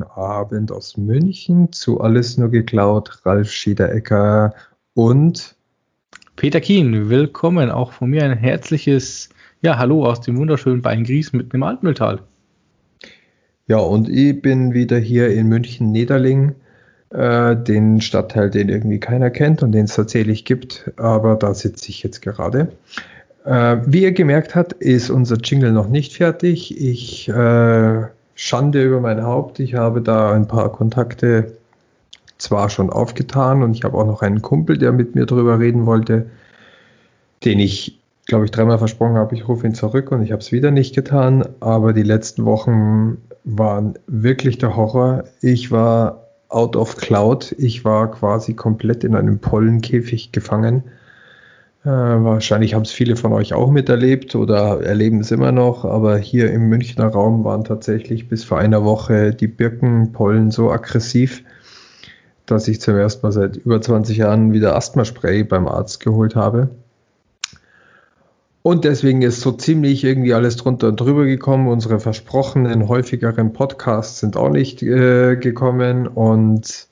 guten Abend aus München zu Alles nur geklaut, Ralf Schiederecker und Peter Kien. Willkommen auch von mir ein herzliches ja, Hallo aus dem wunderschönen Beingries mit dem Altmühltal. Ja, und ich bin wieder hier in München-Nederling, äh, den Stadtteil, den irgendwie keiner kennt und den es tatsächlich gibt, aber da sitze ich jetzt gerade. Äh, wie ihr gemerkt habt, ist unser Jingle noch nicht fertig. Ich äh, Schande über mein Haupt. Ich habe da ein paar Kontakte zwar schon aufgetan und ich habe auch noch einen Kumpel, der mit mir drüber reden wollte, den ich, glaube ich, dreimal versprochen habe, ich rufe ihn zurück und ich habe es wieder nicht getan. Aber die letzten Wochen waren wirklich der Horror. Ich war out of cloud. Ich war quasi komplett in einem Pollenkäfig gefangen. Äh, wahrscheinlich haben es viele von euch auch miterlebt oder erleben es immer noch, aber hier im Münchner Raum waren tatsächlich bis vor einer Woche die Birkenpollen so aggressiv, dass ich zum ersten Mal seit über 20 Jahren wieder Asthmaspray beim Arzt geholt habe. Und deswegen ist so ziemlich irgendwie alles drunter und drüber gekommen. Unsere versprochenen häufigeren Podcasts sind auch nicht äh, gekommen und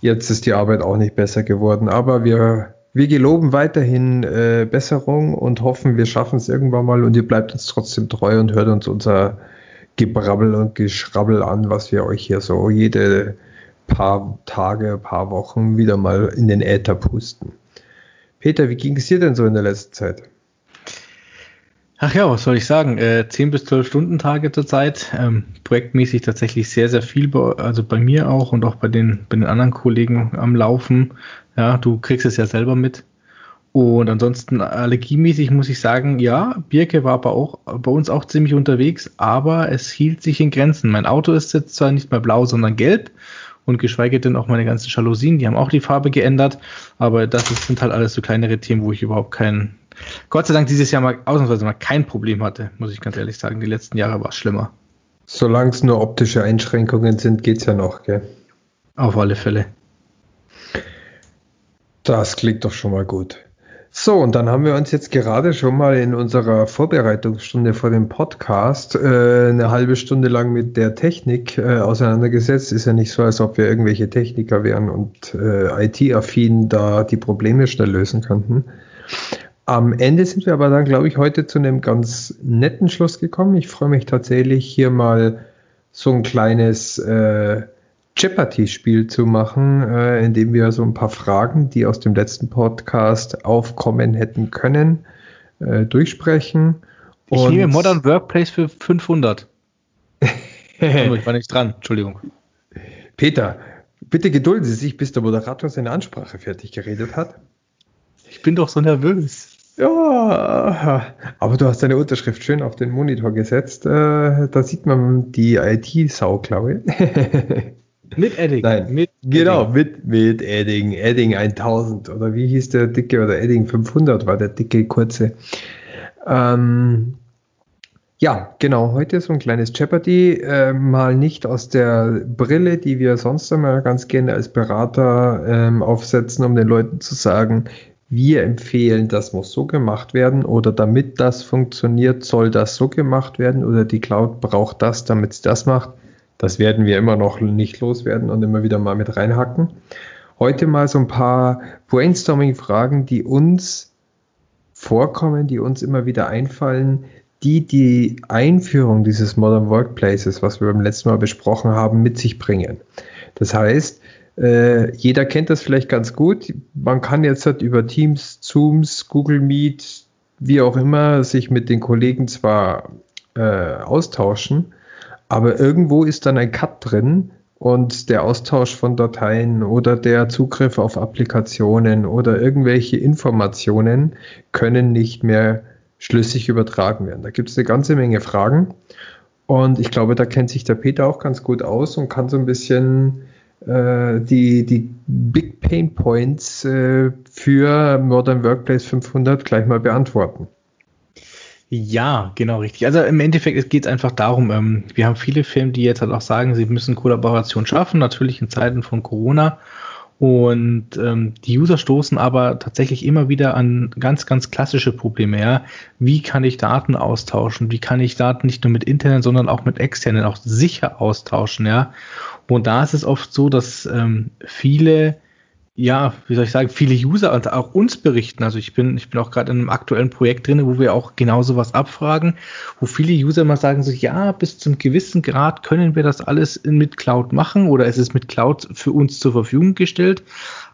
jetzt ist die Arbeit auch nicht besser geworden. Aber wir wir geloben weiterhin äh, Besserung und hoffen, wir schaffen es irgendwann mal und ihr bleibt uns trotzdem treu und hört uns unser Gebrabbel und Geschrabbel an, was wir euch hier so jede paar Tage, paar Wochen wieder mal in den Äther pusten. Peter, wie ging es dir denn so in der letzten Zeit? Ach ja, was soll ich sagen? Äh, 10 bis 12 Stunden Tage zurzeit. Ähm, projektmäßig tatsächlich sehr, sehr viel, bei, also bei mir auch und auch bei den, bei den anderen Kollegen am Laufen. Ja, du kriegst es ja selber mit. Und ansonsten allergiemäßig muss ich sagen, ja, Birke war aber auch bei uns auch ziemlich unterwegs, aber es hielt sich in Grenzen. Mein Auto ist jetzt zwar nicht mehr blau, sondern gelb und geschweige denn auch meine ganzen Jalousien, die haben auch die Farbe geändert, aber das sind halt alles so kleinere Themen, wo ich überhaupt kein, Gott sei Dank dieses Jahr mal ausnahmsweise mal kein Problem hatte, muss ich ganz ehrlich sagen. Die letzten Jahre war es schlimmer. Solange es nur optische Einschränkungen sind, geht es ja noch, gell? Auf alle Fälle. Das klingt doch schon mal gut. So, und dann haben wir uns jetzt gerade schon mal in unserer Vorbereitungsstunde vor dem Podcast äh, eine halbe Stunde lang mit der Technik äh, auseinandergesetzt. Ist ja nicht so, als ob wir irgendwelche Techniker wären und äh, IT-affin da die Probleme schnell lösen könnten. Am Ende sind wir aber dann, glaube ich, heute zu einem ganz netten Schluss gekommen. Ich freue mich tatsächlich hier mal so ein kleines äh, Jeopardy-Spiel zu machen, äh, in dem wir so ein paar Fragen, die aus dem letzten Podcast aufkommen hätten können, äh, durchsprechen. Ich Und nehme Modern Workplace für 500. ich war nicht dran, Entschuldigung. Peter, bitte gedulden Sie sich, bis der Moderator seine Ansprache fertig geredet hat. Ich bin doch so nervös. Ja, aber du hast deine Unterschrift schön auf den Monitor gesetzt. Äh, da sieht man die IT-Sau, glaube ich. Mit Edding. Nein, mit genau, Edding. mit, mit Edding. Edding 1000 oder wie hieß der dicke oder Edding 500 war der dicke kurze. Ähm, ja, genau, heute so ein kleines Jeopardy, äh, mal nicht aus der Brille, die wir sonst immer ganz gerne als Berater ähm, aufsetzen, um den Leuten zu sagen, wir empfehlen, das muss so gemacht werden oder damit das funktioniert, soll das so gemacht werden oder die Cloud braucht das, damit es das macht, das werden wir immer noch nicht loswerden und immer wieder mal mit reinhacken. Heute mal so ein paar Brainstorming-Fragen, die uns vorkommen, die uns immer wieder einfallen, die die Einführung dieses Modern Workplaces, was wir beim letzten Mal besprochen haben, mit sich bringen. Das heißt, äh, jeder kennt das vielleicht ganz gut. Man kann jetzt halt über Teams, Zooms, Google Meet, wie auch immer, sich mit den Kollegen zwar äh, austauschen, aber irgendwo ist dann ein Cut drin und der Austausch von Dateien oder der Zugriff auf Applikationen oder irgendwelche Informationen können nicht mehr schlüssig übertragen werden. Da gibt es eine ganze Menge Fragen. Und ich glaube, da kennt sich der Peter auch ganz gut aus und kann so ein bisschen äh, die, die Big Pain Points äh, für Modern Workplace 500 gleich mal beantworten. Ja, genau richtig. Also im Endeffekt geht es einfach darum, ähm, wir haben viele Firmen, die jetzt halt auch sagen, sie müssen Kollaboration schaffen, natürlich in Zeiten von Corona. Und ähm, die User stoßen aber tatsächlich immer wieder an ganz, ganz klassische Probleme. Ja? Wie kann ich Daten austauschen? Wie kann ich Daten nicht nur mit internen, sondern auch mit externen auch sicher austauschen? Ja? Und da ist es oft so, dass ähm, viele ja, wie soll ich sagen, viele User und auch uns berichten. Also ich bin, ich bin auch gerade in einem aktuellen Projekt drin, wo wir auch genau sowas abfragen, wo viele User mal sagen so, ja, bis zum gewissen Grad können wir das alles mit Cloud machen oder ist es mit Cloud für uns zur Verfügung gestellt.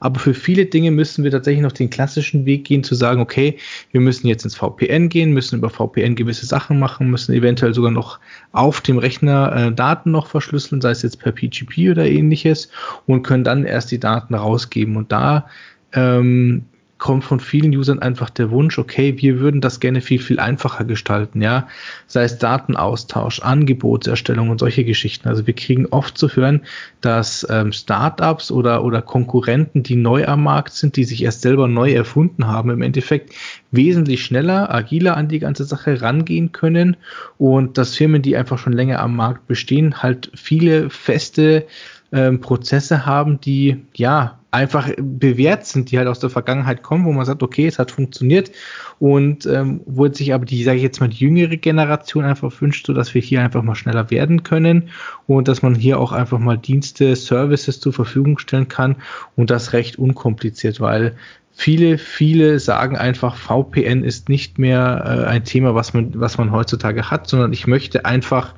Aber für viele Dinge müssen wir tatsächlich noch den klassischen Weg gehen, zu sagen, okay, wir müssen jetzt ins VPN gehen, müssen über VPN gewisse Sachen machen, müssen eventuell sogar noch auf dem Rechner äh, Daten noch verschlüsseln, sei es jetzt per PGP oder ähnliches, und können dann erst die Daten rausgeben. Und da ähm, kommt von vielen Usern einfach der Wunsch, okay, wir würden das gerne viel, viel einfacher gestalten, ja. Sei es Datenaustausch, Angebotserstellung und solche Geschichten. Also wir kriegen oft zu hören, dass ähm, Startups oder, oder Konkurrenten, die neu am Markt sind, die sich erst selber neu erfunden haben, im Endeffekt wesentlich schneller, agiler an die ganze Sache rangehen können und dass Firmen, die einfach schon länger am Markt bestehen, halt viele feste ähm, Prozesse haben, die ja einfach bewährt sind, die halt aus der Vergangenheit kommen, wo man sagt, okay, es hat funktioniert und ähm, wo sich aber die, sage ich jetzt mal, die jüngere Generation einfach wünscht, so dass wir hier einfach mal schneller werden können und dass man hier auch einfach mal Dienste, Services zur Verfügung stellen kann und das recht unkompliziert, weil viele, viele sagen einfach, VPN ist nicht mehr äh, ein Thema, was man, was man heutzutage hat, sondern ich möchte einfach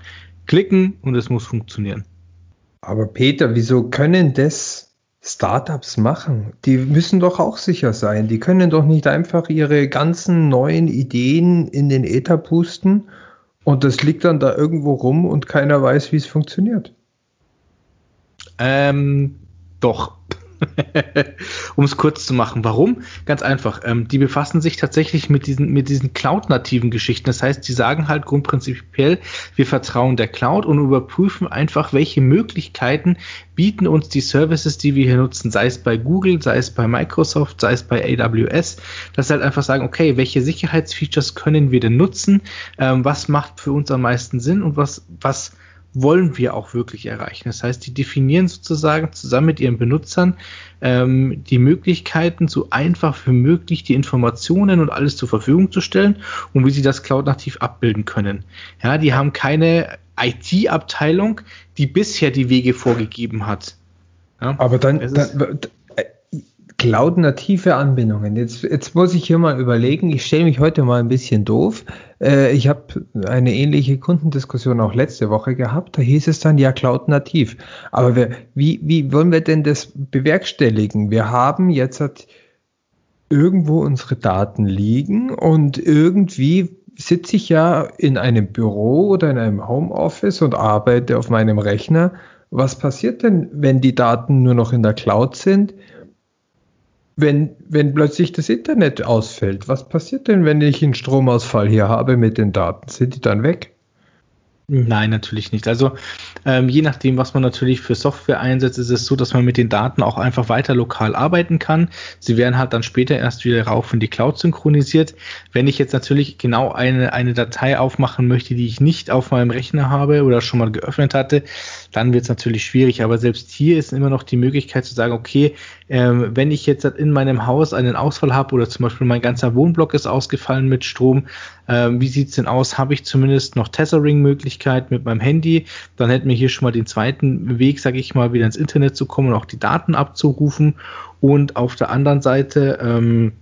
klicken und es muss funktionieren. Aber Peter, wieso können das Startups machen? Die müssen doch auch sicher sein. Die können doch nicht einfach ihre ganzen neuen Ideen in den Äther pusten und das liegt dann da irgendwo rum und keiner weiß, wie es funktioniert. Ähm, doch. um es kurz zu machen. Warum? Ganz einfach. Ähm, die befassen sich tatsächlich mit diesen, mit diesen Cloud-nativen Geschichten. Das heißt, die sagen halt grundprinzipiell, wir vertrauen der Cloud und überprüfen einfach, welche Möglichkeiten bieten uns die Services, die wir hier nutzen, sei es bei Google, sei es bei Microsoft, sei es bei AWS, dass sie halt einfach sagen, okay, welche Sicherheitsfeatures können wir denn nutzen? Ähm, was macht für uns am meisten Sinn und was, was wollen wir auch wirklich erreichen. Das heißt, die definieren sozusagen zusammen mit ihren Benutzern ähm, die Möglichkeiten, so einfach wie möglich die Informationen und alles zur Verfügung zu stellen und wie sie das cloud-nativ abbilden können. Ja, die haben keine IT-Abteilung, die bisher die Wege vorgegeben hat. Ja, Aber dann, dann Cloud-native Anbindungen. Jetzt, jetzt muss ich hier mal überlegen, ich stelle mich heute mal ein bisschen doof. Äh, ich habe eine ähnliche Kundendiskussion auch letzte Woche gehabt. Da hieß es dann, ja, Cloud-nativ. Aber wir, wie, wie wollen wir denn das bewerkstelligen? Wir haben jetzt halt irgendwo unsere Daten liegen und irgendwie sitze ich ja in einem Büro oder in einem Homeoffice und arbeite auf meinem Rechner. Was passiert denn, wenn die Daten nur noch in der Cloud sind? Wenn, wenn plötzlich das Internet ausfällt, was passiert denn, wenn ich einen Stromausfall hier habe mit den Daten? Sind die dann weg? Nein, natürlich nicht. Also ähm, je nachdem, was man natürlich für Software einsetzt, ist es so, dass man mit den Daten auch einfach weiter lokal arbeiten kann. Sie werden halt dann später erst wieder rauf in die Cloud synchronisiert. Wenn ich jetzt natürlich genau eine, eine Datei aufmachen möchte, die ich nicht auf meinem Rechner habe oder schon mal geöffnet hatte, dann wird es natürlich schwierig. Aber selbst hier ist immer noch die Möglichkeit zu sagen, okay, ähm, wenn ich jetzt in meinem Haus einen Ausfall habe oder zum Beispiel mein ganzer Wohnblock ist ausgefallen mit Strom, ähm, wie sieht's denn aus? Habe ich zumindest noch Tethering-Möglichkeit mit meinem Handy? Dann hätten wir hier schon mal den zweiten Weg, sage ich mal, wieder ins Internet zu kommen und auch die Daten abzurufen. Und auf der anderen Seite, ähm,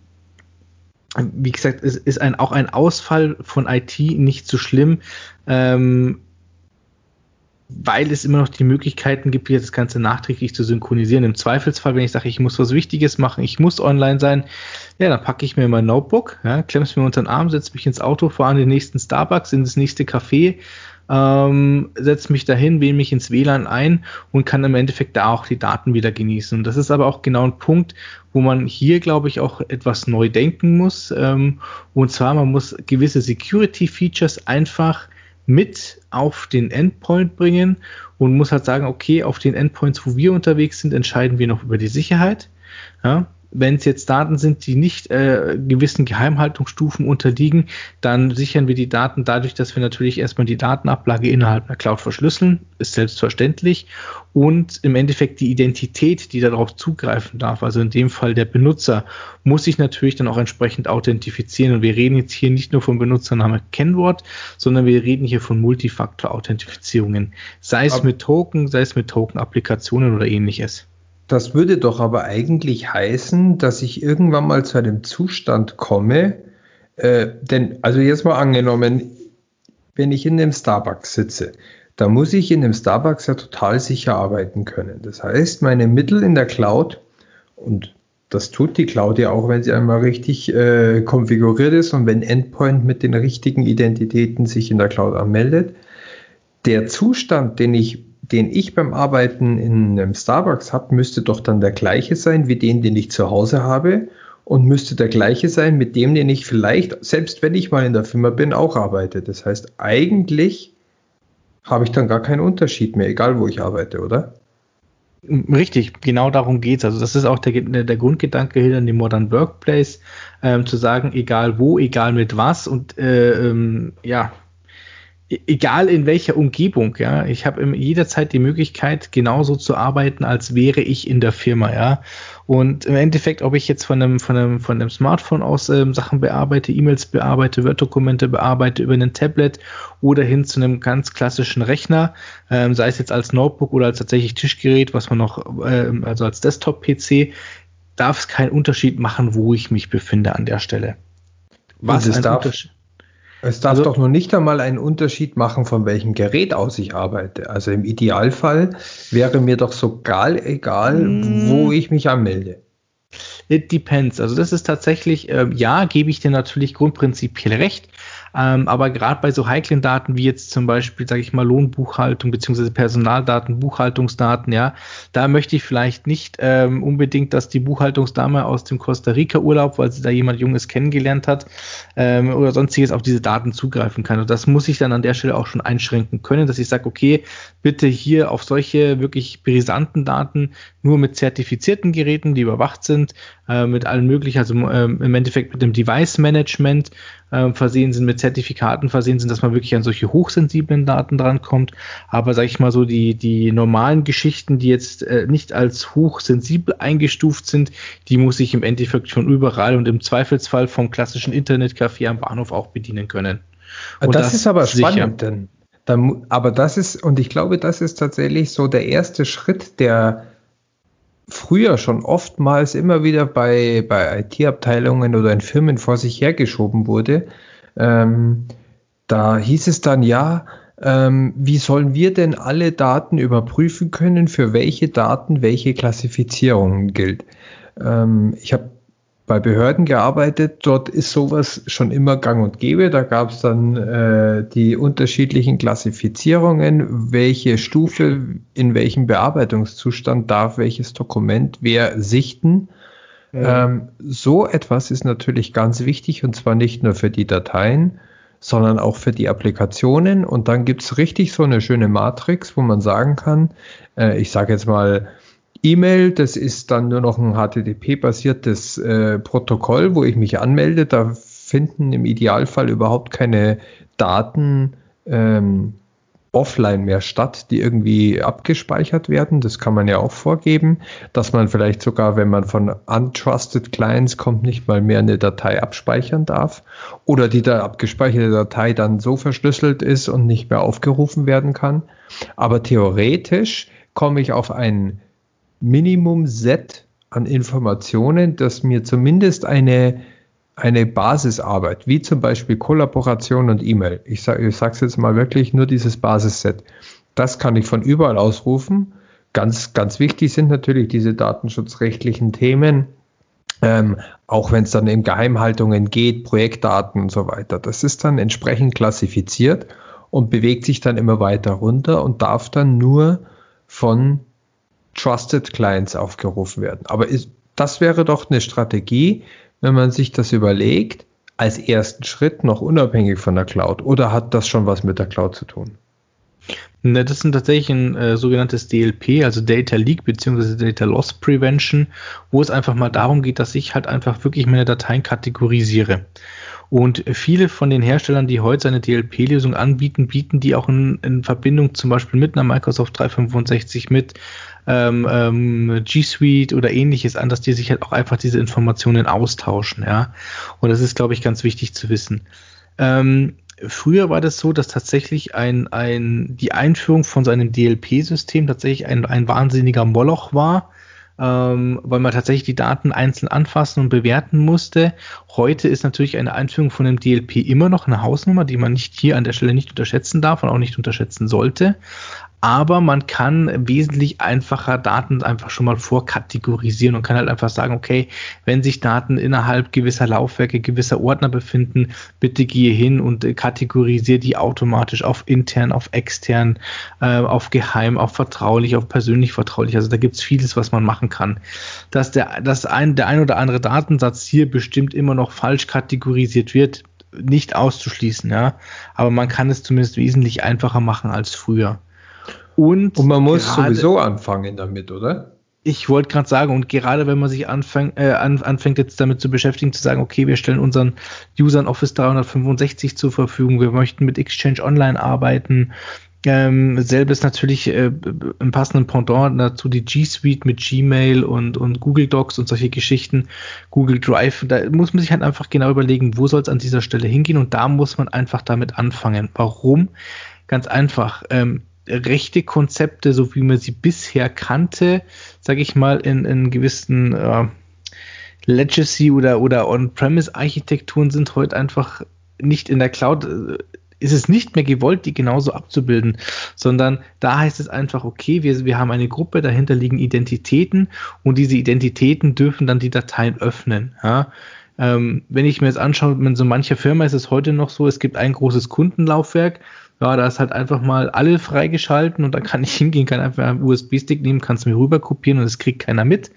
wie gesagt, es ist ein, auch ein Ausfall von IT nicht so schlimm. Ähm, weil es immer noch die Möglichkeiten gibt, das Ganze nachträglich zu synchronisieren. Im Zweifelsfall, wenn ich sage, ich muss was Wichtiges machen, ich muss online sein, ja, dann packe ich mir mein Notebook, ja, klemme es mir unter den Arm, setze mich ins Auto, fahre in den nächsten Starbucks, in das nächste Café, ähm, setze mich dahin, wähle mich ins WLAN ein und kann im Endeffekt da auch die Daten wieder genießen. Und das ist aber auch genau ein Punkt, wo man hier, glaube ich, auch etwas neu denken muss. Ähm, und zwar, man muss gewisse Security-Features einfach mit auf den Endpoint bringen und muss halt sagen, okay, auf den Endpoints, wo wir unterwegs sind, entscheiden wir noch über die Sicherheit. Ja, wenn es jetzt Daten sind, die nicht äh, gewissen Geheimhaltungsstufen unterliegen, dann sichern wir die Daten dadurch, dass wir natürlich erstmal die Datenablage innerhalb einer Cloud verschlüsseln, ist selbstverständlich. Und im Endeffekt die Identität, die darauf zugreifen darf, also in dem Fall der Benutzer, muss sich natürlich dann auch entsprechend authentifizieren. Und wir reden jetzt hier nicht nur vom Benutzername Kennwort, sondern wir reden hier von Multifaktor-Authentifizierungen, sei es mit Token, sei es mit Token-Applikationen oder ähnliches. Das würde doch aber eigentlich heißen, dass ich irgendwann mal zu einem Zustand komme, äh, denn, also jetzt mal angenommen, wenn ich in einem Starbucks sitze, da muss ich in dem Starbucks ja total sicher arbeiten können. Das heißt, meine Mittel in der Cloud, und das tut die Cloud ja auch, wenn sie einmal richtig äh, konfiguriert ist und wenn Endpoint mit den richtigen Identitäten sich in der Cloud anmeldet, der Zustand, den ich den ich beim Arbeiten in einem Starbucks habe, müsste doch dann der gleiche sein wie den, den ich zu Hause habe und müsste der gleiche sein mit dem, den ich vielleicht, selbst wenn ich mal in der Firma bin, auch arbeite. Das heißt, eigentlich habe ich dann gar keinen Unterschied mehr, egal wo ich arbeite, oder? Richtig, genau darum geht es. Also das ist auch der, der Grundgedanke hinter dem Modern Workplace, ähm, zu sagen, egal wo, egal mit was und äh, ähm, ja, egal in welcher Umgebung, ja, ich habe jederzeit die Möglichkeit, genauso zu arbeiten, als wäre ich in der Firma, ja. Und im Endeffekt, ob ich jetzt von einem, von einem, von einem Smartphone aus ähm, Sachen bearbeite, E-Mails bearbeite, Word-Dokumente bearbeite über ein Tablet oder hin zu einem ganz klassischen Rechner, ähm, sei es jetzt als Notebook oder als tatsächlich Tischgerät, was man noch, ähm, also als Desktop-PC, darf es keinen Unterschied machen, wo ich mich befinde an der Stelle. Was ist darf, Unterschied? Es darf also, doch nur nicht einmal einen Unterschied machen, von welchem Gerät aus ich arbeite. Also im Idealfall wäre mir doch sogar egal, wo mm. ich mich anmelde. It depends. Also das ist tatsächlich, äh, ja, gebe ich dir natürlich grundprinzipiell recht. Ähm, aber gerade bei so heiklen Daten wie jetzt zum Beispiel, sage ich mal, Lohnbuchhaltung beziehungsweise Personaldaten, Buchhaltungsdaten, ja, da möchte ich vielleicht nicht ähm, unbedingt, dass die Buchhaltungsdame aus dem Costa Rica Urlaub, weil sie da jemand Junges kennengelernt hat ähm, oder sonstiges auf diese Daten zugreifen kann. Und das muss ich dann an der Stelle auch schon einschränken können, dass ich sage, okay, bitte hier auf solche wirklich brisanten Daten nur mit zertifizierten Geräten, die überwacht sind, äh, mit allen möglichen, also äh, im Endeffekt mit dem Device Management äh, versehen sind, mit Zertifikaten versehen sind, dass man wirklich an solche hochsensiblen Daten drankommt. Aber sage ich mal so, die, die normalen Geschichten, die jetzt äh, nicht als hochsensibel eingestuft sind, die muss ich im Endeffekt schon überall und im Zweifelsfall vom klassischen Internetcafé am Bahnhof auch bedienen können. Und das, das ist aber spannend, denn dann, aber das ist, und ich glaube, das ist tatsächlich so der erste Schritt, der früher schon oftmals immer wieder bei, bei IT-Abteilungen oder in Firmen vor sich hergeschoben wurde. Ähm, da hieß es dann, ja, ähm, wie sollen wir denn alle Daten überprüfen können, für welche Daten welche Klassifizierung gilt? Ähm, ich habe bei Behörden gearbeitet. Dort ist sowas schon immer gang und gäbe. Da gab es dann äh, die unterschiedlichen Klassifizierungen, welche Stufe in welchem Bearbeitungszustand darf welches Dokument wer sichten. Ja. Ähm, so etwas ist natürlich ganz wichtig und zwar nicht nur für die Dateien, sondern auch für die Applikationen. Und dann gibt es richtig so eine schöne Matrix, wo man sagen kann, äh, ich sage jetzt mal, E-Mail, das ist dann nur noch ein HTTP-basiertes äh, Protokoll, wo ich mich anmelde. Da finden im Idealfall überhaupt keine Daten ähm, offline mehr statt, die irgendwie abgespeichert werden. Das kann man ja auch vorgeben, dass man vielleicht sogar, wenn man von untrusted Clients kommt, nicht mal mehr eine Datei abspeichern darf oder die da abgespeicherte Datei dann so verschlüsselt ist und nicht mehr aufgerufen werden kann. Aber theoretisch komme ich auf einen Minimum-Set an Informationen, das mir zumindest eine, eine Basisarbeit, wie zum Beispiel Kollaboration und E-Mail, ich sage es jetzt mal wirklich nur dieses Basisset, das kann ich von überall ausrufen. Ganz, ganz wichtig sind natürlich diese datenschutzrechtlichen Themen, ähm, auch wenn es dann in Geheimhaltungen geht, Projektdaten und so weiter. Das ist dann entsprechend klassifiziert und bewegt sich dann immer weiter runter und darf dann nur von Trusted Clients aufgerufen werden. Aber ist, das wäre doch eine Strategie, wenn man sich das überlegt, als ersten Schritt noch unabhängig von der Cloud. Oder hat das schon was mit der Cloud zu tun? Ne, das ist tatsächlich ein äh, sogenanntes DLP, also Data Leak bzw. Data Loss Prevention, wo es einfach mal darum geht, dass ich halt einfach wirklich meine Dateien kategorisiere. Und viele von den Herstellern, die heute eine DLP-Lösung anbieten, bieten die auch in, in, Verbindung zum Beispiel mit einer Microsoft 365, mit ähm, ähm, G Suite oder ähnliches an, dass die sich halt auch einfach diese Informationen austauschen. Ja, und das ist, glaube ich, ganz wichtig zu wissen. Ähm, früher war das so, dass tatsächlich ein, ein, die Einführung von so einem DLP-System tatsächlich ein, ein wahnsinniger Moloch war ähm, weil man tatsächlich die Daten einzeln anfassen und bewerten musste. Heute ist natürlich eine Einführung von dem DLP immer noch eine Hausnummer, die man nicht hier an der Stelle nicht unterschätzen darf und auch nicht unterschätzen sollte aber man kann wesentlich einfacher Daten einfach schon mal vorkategorisieren und kann halt einfach sagen, okay, wenn sich Daten innerhalb gewisser Laufwerke, gewisser Ordner befinden, bitte gehe hin und kategorisiere die automatisch auf intern, auf extern, äh, auf geheim, auf vertraulich, auf persönlich vertraulich. Also da gibt es vieles, was man machen kann. Dass der, dass ein, der ein oder andere Datensatz hier bestimmt immer noch falsch kategorisiert wird, nicht auszuschließen, ja. Aber man kann es zumindest wesentlich einfacher machen als früher. Und, und man muss gerade, sowieso anfangen damit, oder? Ich wollte gerade sagen, und gerade wenn man sich anfang, äh, an, anfängt jetzt damit zu beschäftigen, zu sagen, okay, wir stellen unseren Usern Office 365 zur Verfügung, wir möchten mit Exchange Online arbeiten, ähm, selbes natürlich äh, im passenden Pendant dazu die G Suite mit Gmail und, und Google Docs und solche Geschichten, Google Drive. Da muss man sich halt einfach genau überlegen, wo soll es an dieser Stelle hingehen und da muss man einfach damit anfangen. Warum? Ganz einfach. Ähm, rechte Konzepte, so wie man sie bisher kannte, sage ich mal, in, in gewissen äh, Legacy oder, oder On-Premise-Architekturen sind heute einfach nicht in der Cloud, äh, ist es nicht mehr gewollt, die genauso abzubilden, sondern da heißt es einfach, okay, wir, wir haben eine Gruppe, dahinter liegen Identitäten und diese Identitäten dürfen dann die Dateien öffnen. Ja? Ähm, wenn ich mir jetzt anschaue, in so mancher Firma ist es heute noch so, es gibt ein großes Kundenlaufwerk, ja, da ist halt einfach mal alle freigeschalten und da kann ich hingehen, kann einfach einen USB-Stick nehmen, kann es mir rüber kopieren und es kriegt keiner mit.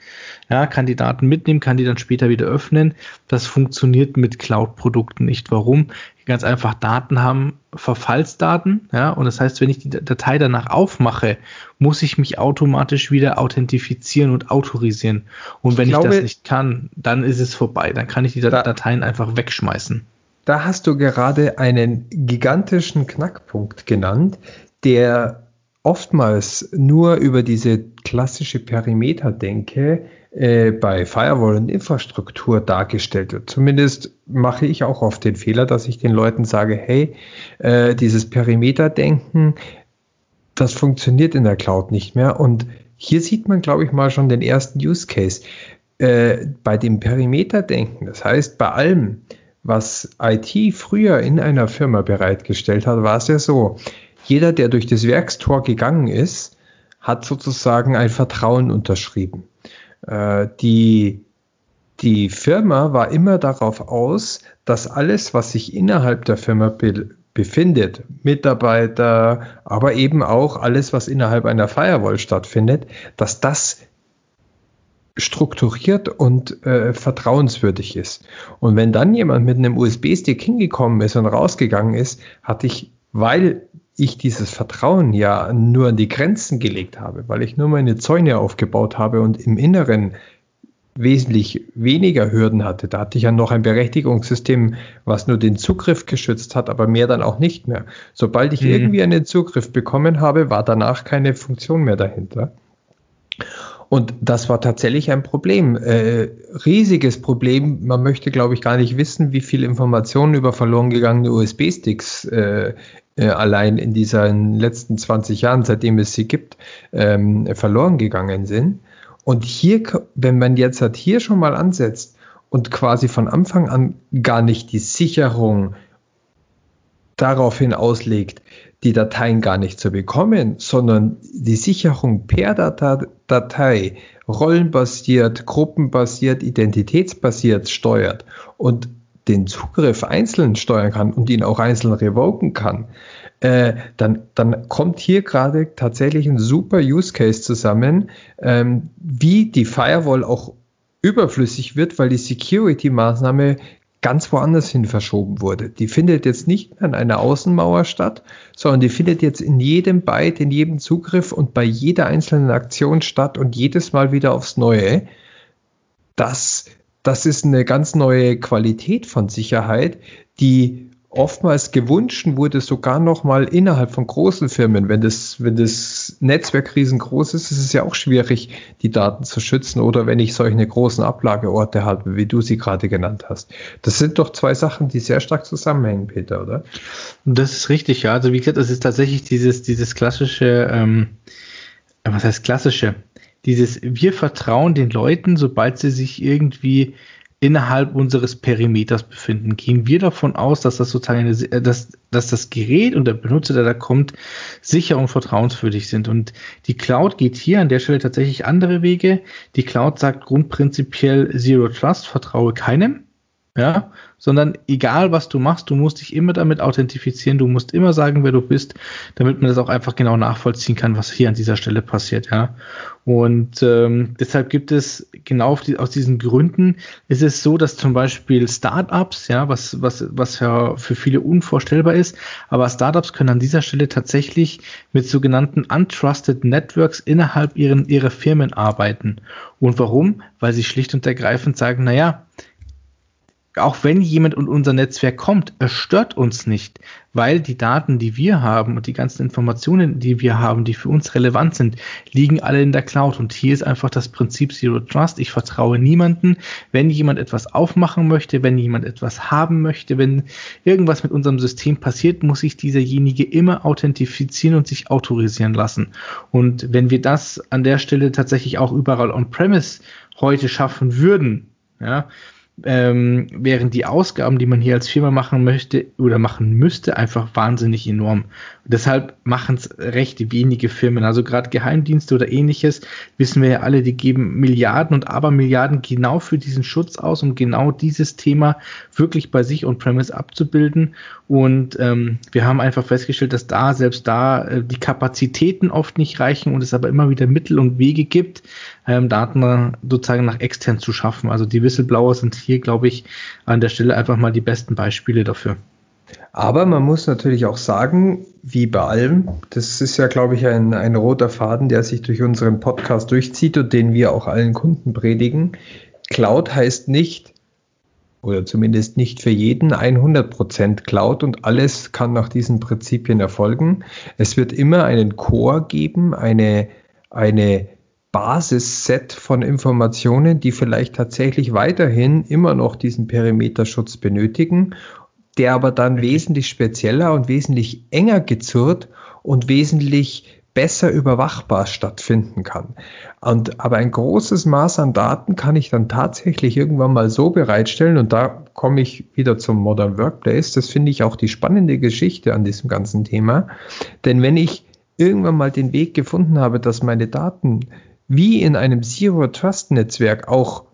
Ja, kann die Daten mitnehmen, kann die dann später wieder öffnen. Das funktioniert mit Cloud-Produkten nicht. Warum? Ganz einfach Daten haben Verfallsdaten, ja, und das heißt, wenn ich die Datei danach aufmache, muss ich mich automatisch wieder authentifizieren und autorisieren. Und wenn ich, glaube, ich das nicht kann, dann ist es vorbei. Dann kann ich die Dateien einfach wegschmeißen da hast du gerade einen gigantischen Knackpunkt genannt, der oftmals nur über diese klassische Perimeterdenke äh, bei Firewall und Infrastruktur dargestellt wird. Zumindest mache ich auch oft den Fehler, dass ich den Leuten sage, hey, äh, dieses Perimeterdenken, das funktioniert in der Cloud nicht mehr. Und hier sieht man, glaube ich, mal schon den ersten Use Case. Äh, bei dem Perimeterdenken, das heißt bei allem, was IT früher in einer Firma bereitgestellt hat, war es ja so, jeder, der durch das Werkstor gegangen ist, hat sozusagen ein Vertrauen unterschrieben. Äh, die, die Firma war immer darauf aus, dass alles, was sich innerhalb der Firma be befindet, Mitarbeiter, aber eben auch alles, was innerhalb einer Firewall stattfindet, dass das strukturiert und äh, vertrauenswürdig ist. Und wenn dann jemand mit einem USB-Stick hingekommen ist und rausgegangen ist, hatte ich, weil ich dieses Vertrauen ja nur an die Grenzen gelegt habe, weil ich nur meine Zäune aufgebaut habe und im Inneren wesentlich weniger Hürden hatte. Da hatte ich ja noch ein Berechtigungssystem, was nur den Zugriff geschützt hat, aber mehr dann auch nicht mehr. Sobald ich mhm. irgendwie einen Zugriff bekommen habe, war danach keine Funktion mehr dahinter. Und das war tatsächlich ein Problem, äh, riesiges Problem. Man möchte, glaube ich, gar nicht wissen, wie viele Informationen über verloren gegangene USB-Sticks äh, äh, allein in diesen letzten 20 Jahren, seitdem es sie gibt, ähm, verloren gegangen sind. Und hier, wenn man jetzt halt hier schon mal ansetzt und quasi von Anfang an gar nicht die Sicherung daraufhin auslegt, die Dateien gar nicht zu bekommen, sondern die Sicherung per Datei rollenbasiert, gruppenbasiert, identitätsbasiert steuert und den Zugriff einzeln steuern kann und ihn auch einzeln revoken kann, äh, dann, dann kommt hier gerade tatsächlich ein super Use Case zusammen, ähm, wie die Firewall auch überflüssig wird, weil die Security-Maßnahme ganz woanders hin verschoben wurde. Die findet jetzt nicht mehr an einer Außenmauer statt, sondern die findet jetzt in jedem Byte, in jedem Zugriff und bei jeder einzelnen Aktion statt und jedes Mal wieder aufs Neue. Das, das ist eine ganz neue Qualität von Sicherheit, die oftmals gewünscht wurde, sogar noch mal innerhalb von großen Firmen. Wenn das, wenn das Netzwerk riesengroß ist, ist es ja auch schwierig, die Daten zu schützen oder wenn ich solche großen Ablageorte habe, wie du sie gerade genannt hast. Das sind doch zwei Sachen, die sehr stark zusammenhängen, Peter, oder? Das ist richtig, ja. Also wie gesagt, das ist tatsächlich dieses, dieses klassische, ähm, was heißt klassische? Dieses, wir vertrauen den Leuten, sobald sie sich irgendwie innerhalb unseres Perimeters befinden. Gehen wir davon aus, dass das sozusagen eine, äh, dass, dass das Gerät und der Benutzer, der da kommt, sicher und vertrauenswürdig sind. Und die Cloud geht hier an der Stelle tatsächlich andere Wege. Die Cloud sagt grundprinzipiell Zero Trust, vertraue keinem ja, sondern egal was du machst, du musst dich immer damit authentifizieren, du musst immer sagen, wer du bist, damit man das auch einfach genau nachvollziehen kann, was hier an dieser Stelle passiert, ja. Und ähm, deshalb gibt es genau die, aus diesen Gründen ist es so, dass zum Beispiel Startups, ja, was was was ja für viele unvorstellbar ist, aber Startups können an dieser Stelle tatsächlich mit sogenannten untrusted Networks innerhalb ihren ihrer Firmen arbeiten. Und warum? Weil sie schlicht und ergreifend sagen, na ja, auch wenn jemand in unser Netzwerk kommt, es stört uns nicht, weil die Daten, die wir haben und die ganzen Informationen, die wir haben, die für uns relevant sind, liegen alle in der Cloud. Und hier ist einfach das Prinzip Zero Trust. Ich vertraue niemanden. Wenn jemand etwas aufmachen möchte, wenn jemand etwas haben möchte, wenn irgendwas mit unserem System passiert, muss sich dieserjenige immer authentifizieren und sich autorisieren lassen. Und wenn wir das an der Stelle tatsächlich auch überall on-premise heute schaffen würden, ja, ähm, wären die Ausgaben, die man hier als Firma machen möchte oder machen müsste, einfach wahnsinnig enorm. Und deshalb machen es recht wenige Firmen. Also gerade Geheimdienste oder ähnliches, wissen wir ja alle, die geben Milliarden und Abermilliarden genau für diesen Schutz aus, um genau dieses Thema wirklich bei sich on-premise abzubilden. Und ähm, wir haben einfach festgestellt, dass da selbst da äh, die Kapazitäten oft nicht reichen und es aber immer wieder Mittel und Wege gibt, ähm, Daten sozusagen nach extern zu schaffen. Also die Whistleblower sind hier, glaube ich, an der Stelle einfach mal die besten Beispiele dafür. Aber man muss natürlich auch sagen, wie bei allem, das ist ja, glaube ich, ein, ein roter Faden, der sich durch unseren Podcast durchzieht und den wir auch allen Kunden predigen. Cloud heißt nicht, oder zumindest nicht für jeden 100% Cloud und alles kann nach diesen Prinzipien erfolgen. Es wird immer einen Core geben, eine, eine Basisset von Informationen, die vielleicht tatsächlich weiterhin immer noch diesen Perimeterschutz benötigen, der aber dann wesentlich spezieller und wesentlich enger gezurrt und wesentlich besser überwachbar stattfinden kann. Und, aber ein großes Maß an Daten kann ich dann tatsächlich irgendwann mal so bereitstellen und da komme ich wieder zum Modern Workplace. Das finde ich auch die spannende Geschichte an diesem ganzen Thema. Denn wenn ich irgendwann mal den Weg gefunden habe, dass meine Daten wie in einem Zero Trust Netzwerk auch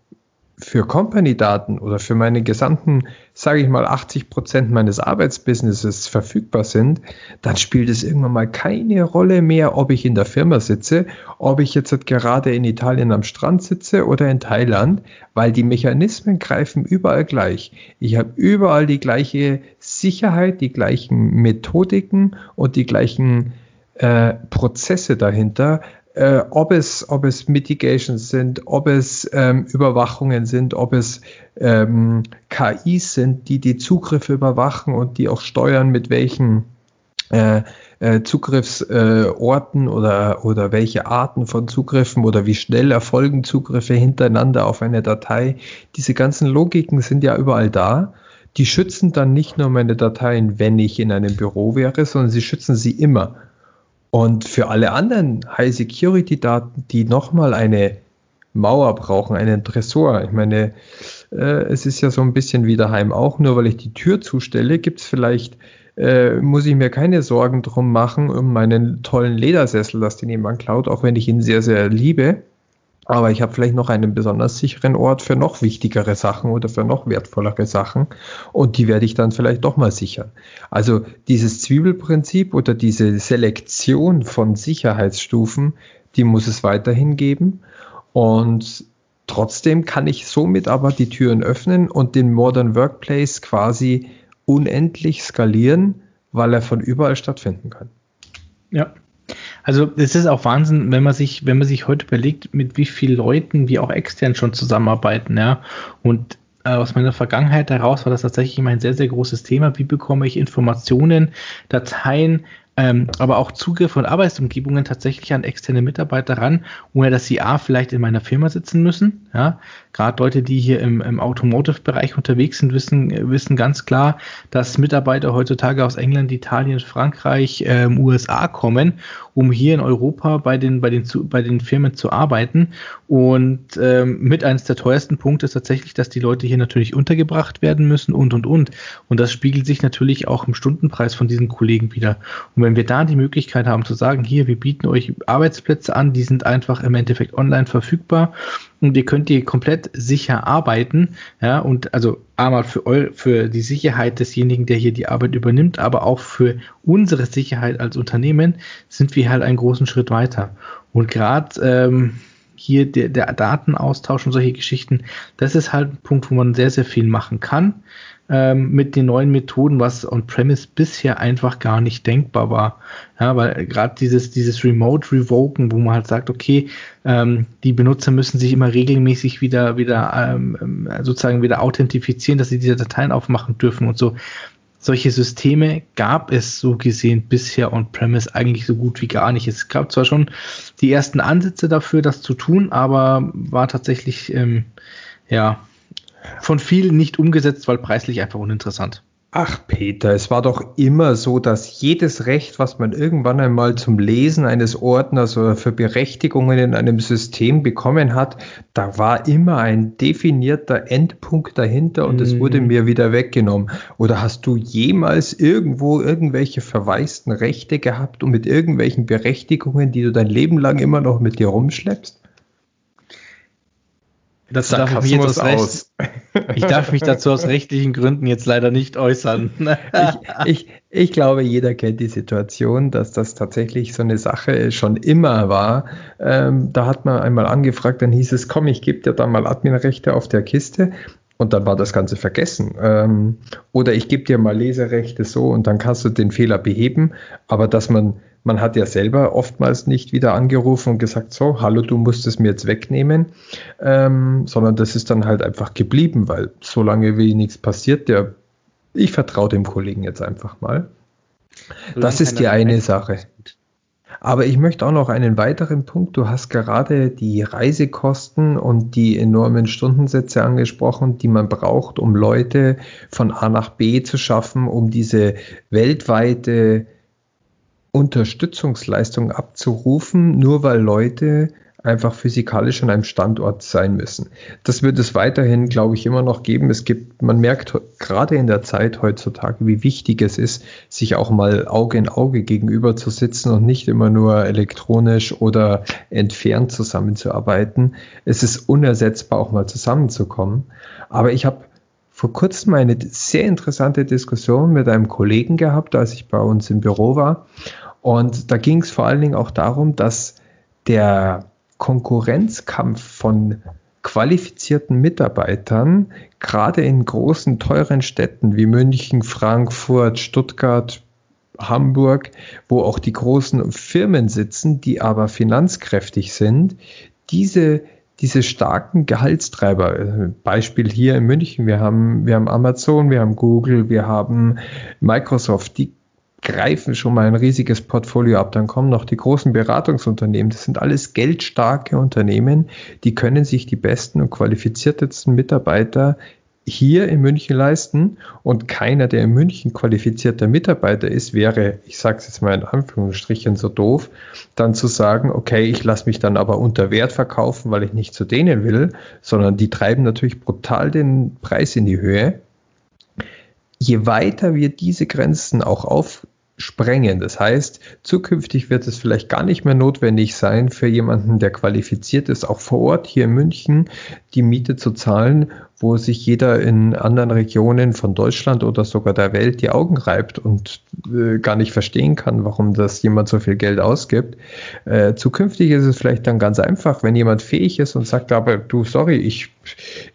für Company-Daten oder für meine gesamten, sage ich mal, 80 Prozent meines Arbeitsbusinesses verfügbar sind, dann spielt es irgendwann mal keine Rolle mehr, ob ich in der Firma sitze, ob ich jetzt gerade in Italien am Strand sitze oder in Thailand, weil die Mechanismen greifen überall gleich. Ich habe überall die gleiche Sicherheit, die gleichen Methodiken und die gleichen äh, Prozesse dahinter, äh, ob, es, ob es Mitigations sind, ob es ähm, Überwachungen sind, ob es ähm, KIs sind, die die Zugriffe überwachen und die auch steuern, mit welchen äh, äh, Zugriffsorten äh, oder, oder welche Arten von Zugriffen oder wie schnell erfolgen Zugriffe hintereinander auf eine Datei. Diese ganzen Logiken sind ja überall da. Die schützen dann nicht nur meine Dateien, wenn ich in einem Büro wäre, sondern sie schützen sie immer. Und für alle anderen High-Security-Daten, die nochmal eine Mauer brauchen, einen Tresor, ich meine, äh, es ist ja so ein bisschen wie daheim auch, nur weil ich die Tür zustelle, gibt es vielleicht, äh, muss ich mir keine Sorgen drum machen um meinen tollen Ledersessel, dass den jemand klaut, auch wenn ich ihn sehr, sehr liebe. Aber ich habe vielleicht noch einen besonders sicheren Ort für noch wichtigere Sachen oder für noch wertvollere Sachen und die werde ich dann vielleicht doch mal sichern. Also dieses Zwiebelprinzip oder diese Selektion von Sicherheitsstufen, die muss es weiterhin geben und Trotzdem kann ich somit aber die Türen öffnen und den Modern Workplace quasi unendlich skalieren, weil er von überall stattfinden kann. Ja. Also es ist auch Wahnsinn, wenn man sich, wenn man sich heute überlegt, mit wie vielen Leuten wir auch extern schon zusammenarbeiten, ja. Und äh, aus meiner Vergangenheit heraus war das tatsächlich immer ein sehr, sehr großes Thema. Wie bekomme ich Informationen, Dateien, ähm, aber auch Zugriff und Arbeitsumgebungen tatsächlich an externe Mitarbeiter ran, ohne dass sie A vielleicht in meiner Firma sitzen müssen. Ja, gerade Leute, die hier im, im Automotive-Bereich unterwegs sind, wissen, wissen ganz klar, dass Mitarbeiter heutzutage aus England, Italien, Frankreich, ähm, USA kommen, um hier in Europa bei den, bei den, zu, bei den Firmen zu arbeiten. Und ähm, mit eines der teuersten Punkte ist tatsächlich, dass die Leute hier natürlich untergebracht werden müssen und und und. Und das spiegelt sich natürlich auch im Stundenpreis von diesen Kollegen wieder. Und wenn wir da die Möglichkeit haben zu sagen, hier, wir bieten euch Arbeitsplätze an, die sind einfach im Endeffekt online verfügbar und ihr könnt die komplett sicher arbeiten, ja, und also einmal für, eu, für die Sicherheit desjenigen, der hier die Arbeit übernimmt, aber auch für unsere Sicherheit als Unternehmen sind wir halt einen großen Schritt weiter. Und gerade ähm, hier der, der Datenaustausch und solche Geschichten, das ist halt ein Punkt, wo man sehr, sehr viel machen kann ähm, mit den neuen Methoden, was on-premise bisher einfach gar nicht denkbar war. Ja, weil gerade dieses, dieses Remote Revoken, wo man halt sagt, okay, ähm, die Benutzer müssen sich immer regelmäßig wieder, wieder ähm, ähm sozusagen wieder authentifizieren, dass sie diese Dateien aufmachen dürfen und so. Solche Systeme gab es so gesehen bisher on-premise eigentlich so gut wie gar nicht. Es gab zwar schon die ersten Ansätze dafür, das zu tun, aber war tatsächlich ähm, ja von vielen nicht umgesetzt, weil preislich einfach uninteressant. Ach Peter, es war doch immer so, dass jedes Recht, was man irgendwann einmal zum Lesen eines Ordners oder für Berechtigungen in einem System bekommen hat, da war immer ein definierter Endpunkt dahinter und es wurde mhm. mir wieder weggenommen. Oder hast du jemals irgendwo irgendwelche verwaisten Rechte gehabt und mit irgendwelchen Berechtigungen, die du dein Leben lang immer noch mit dir rumschleppst? Das darf ich, mich aus aus. ich darf mich dazu aus rechtlichen Gründen jetzt leider nicht äußern. ich, ich, ich glaube, jeder kennt die Situation, dass das tatsächlich so eine Sache schon immer war. Ähm, da hat man einmal angefragt, dann hieß es, komm, ich gebe dir da mal Adminrechte auf der Kiste. Und dann war das Ganze vergessen. Ähm, oder ich gebe dir mal Leserechte so und dann kannst du den Fehler beheben. Aber dass man man hat ja selber oftmals nicht wieder angerufen und gesagt, so, hallo, du musst es mir jetzt wegnehmen, ähm, sondern das ist dann halt einfach geblieben, weil solange wie nichts passiert, der, ich vertraue dem Kollegen jetzt einfach mal. Das ist die eine Sache. Aber ich möchte auch noch einen weiteren Punkt. Du hast gerade die Reisekosten und die enormen Stundensätze angesprochen, die man braucht, um Leute von A nach B zu schaffen, um diese weltweite Unterstützungsleistung abzurufen, nur weil Leute einfach physikalisch an einem Standort sein müssen. Das wird es weiterhin, glaube ich, immer noch geben. Es gibt, man merkt gerade in der Zeit heutzutage, wie wichtig es ist, sich auch mal Auge in Auge gegenüber zu sitzen und nicht immer nur elektronisch oder entfernt zusammenzuarbeiten. Es ist unersetzbar, auch mal zusammenzukommen. Aber ich habe vor kurzem eine sehr interessante Diskussion mit einem Kollegen gehabt, als ich bei uns im Büro war. Und da ging es vor allen Dingen auch darum, dass der Konkurrenzkampf von qualifizierten Mitarbeitern, gerade in großen, teuren Städten wie München, Frankfurt, Stuttgart, Hamburg, wo auch die großen Firmen sitzen, die aber finanzkräftig sind, diese diese starken Gehaltstreiber, Beispiel hier in München, wir haben, wir haben Amazon, wir haben Google, wir haben Microsoft, die greifen schon mal ein riesiges Portfolio ab. Dann kommen noch die großen Beratungsunternehmen. Das sind alles geldstarke Unternehmen, die können sich die besten und qualifiziertesten Mitarbeiter hier in München leisten und keiner, der in München qualifizierter Mitarbeiter ist, wäre, ich sage es jetzt mal in Anführungsstrichen so doof, dann zu sagen, okay, ich lasse mich dann aber unter Wert verkaufen, weil ich nicht zu denen will, sondern die treiben natürlich brutal den Preis in die Höhe. Je weiter wir diese Grenzen auch auf sprengen. Das heißt, zukünftig wird es vielleicht gar nicht mehr notwendig sein, für jemanden, der qualifiziert ist, auch vor Ort hier in München die Miete zu zahlen, wo sich jeder in anderen Regionen von Deutschland oder sogar der Welt die Augen reibt und äh, gar nicht verstehen kann, warum das jemand so viel Geld ausgibt. Äh, zukünftig ist es vielleicht dann ganz einfach, wenn jemand fähig ist und sagt, aber du, sorry, ich,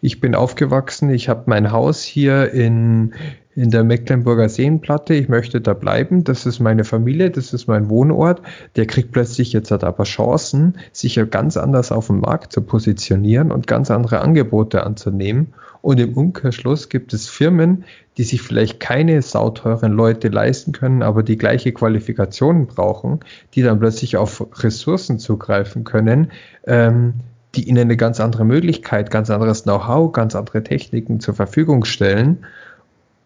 ich bin aufgewachsen, ich habe mein Haus hier in, in der Mecklenburger Seenplatte, ich möchte da bleiben, das ist meine Familie, das ist mein Wohnort, der kriegt plötzlich jetzt halt aber Chancen, sich ja ganz anders auf dem Markt zu positionieren und ganz andere Angebote anzunehmen. Und im Umkehrschluss gibt es Firmen, die sich vielleicht keine sauteuren Leute leisten können, aber die gleiche Qualifikationen brauchen, die dann plötzlich auf Ressourcen zugreifen können, ähm, die ihnen eine ganz andere Möglichkeit, ganz anderes Know-how, ganz andere Techniken zur Verfügung stellen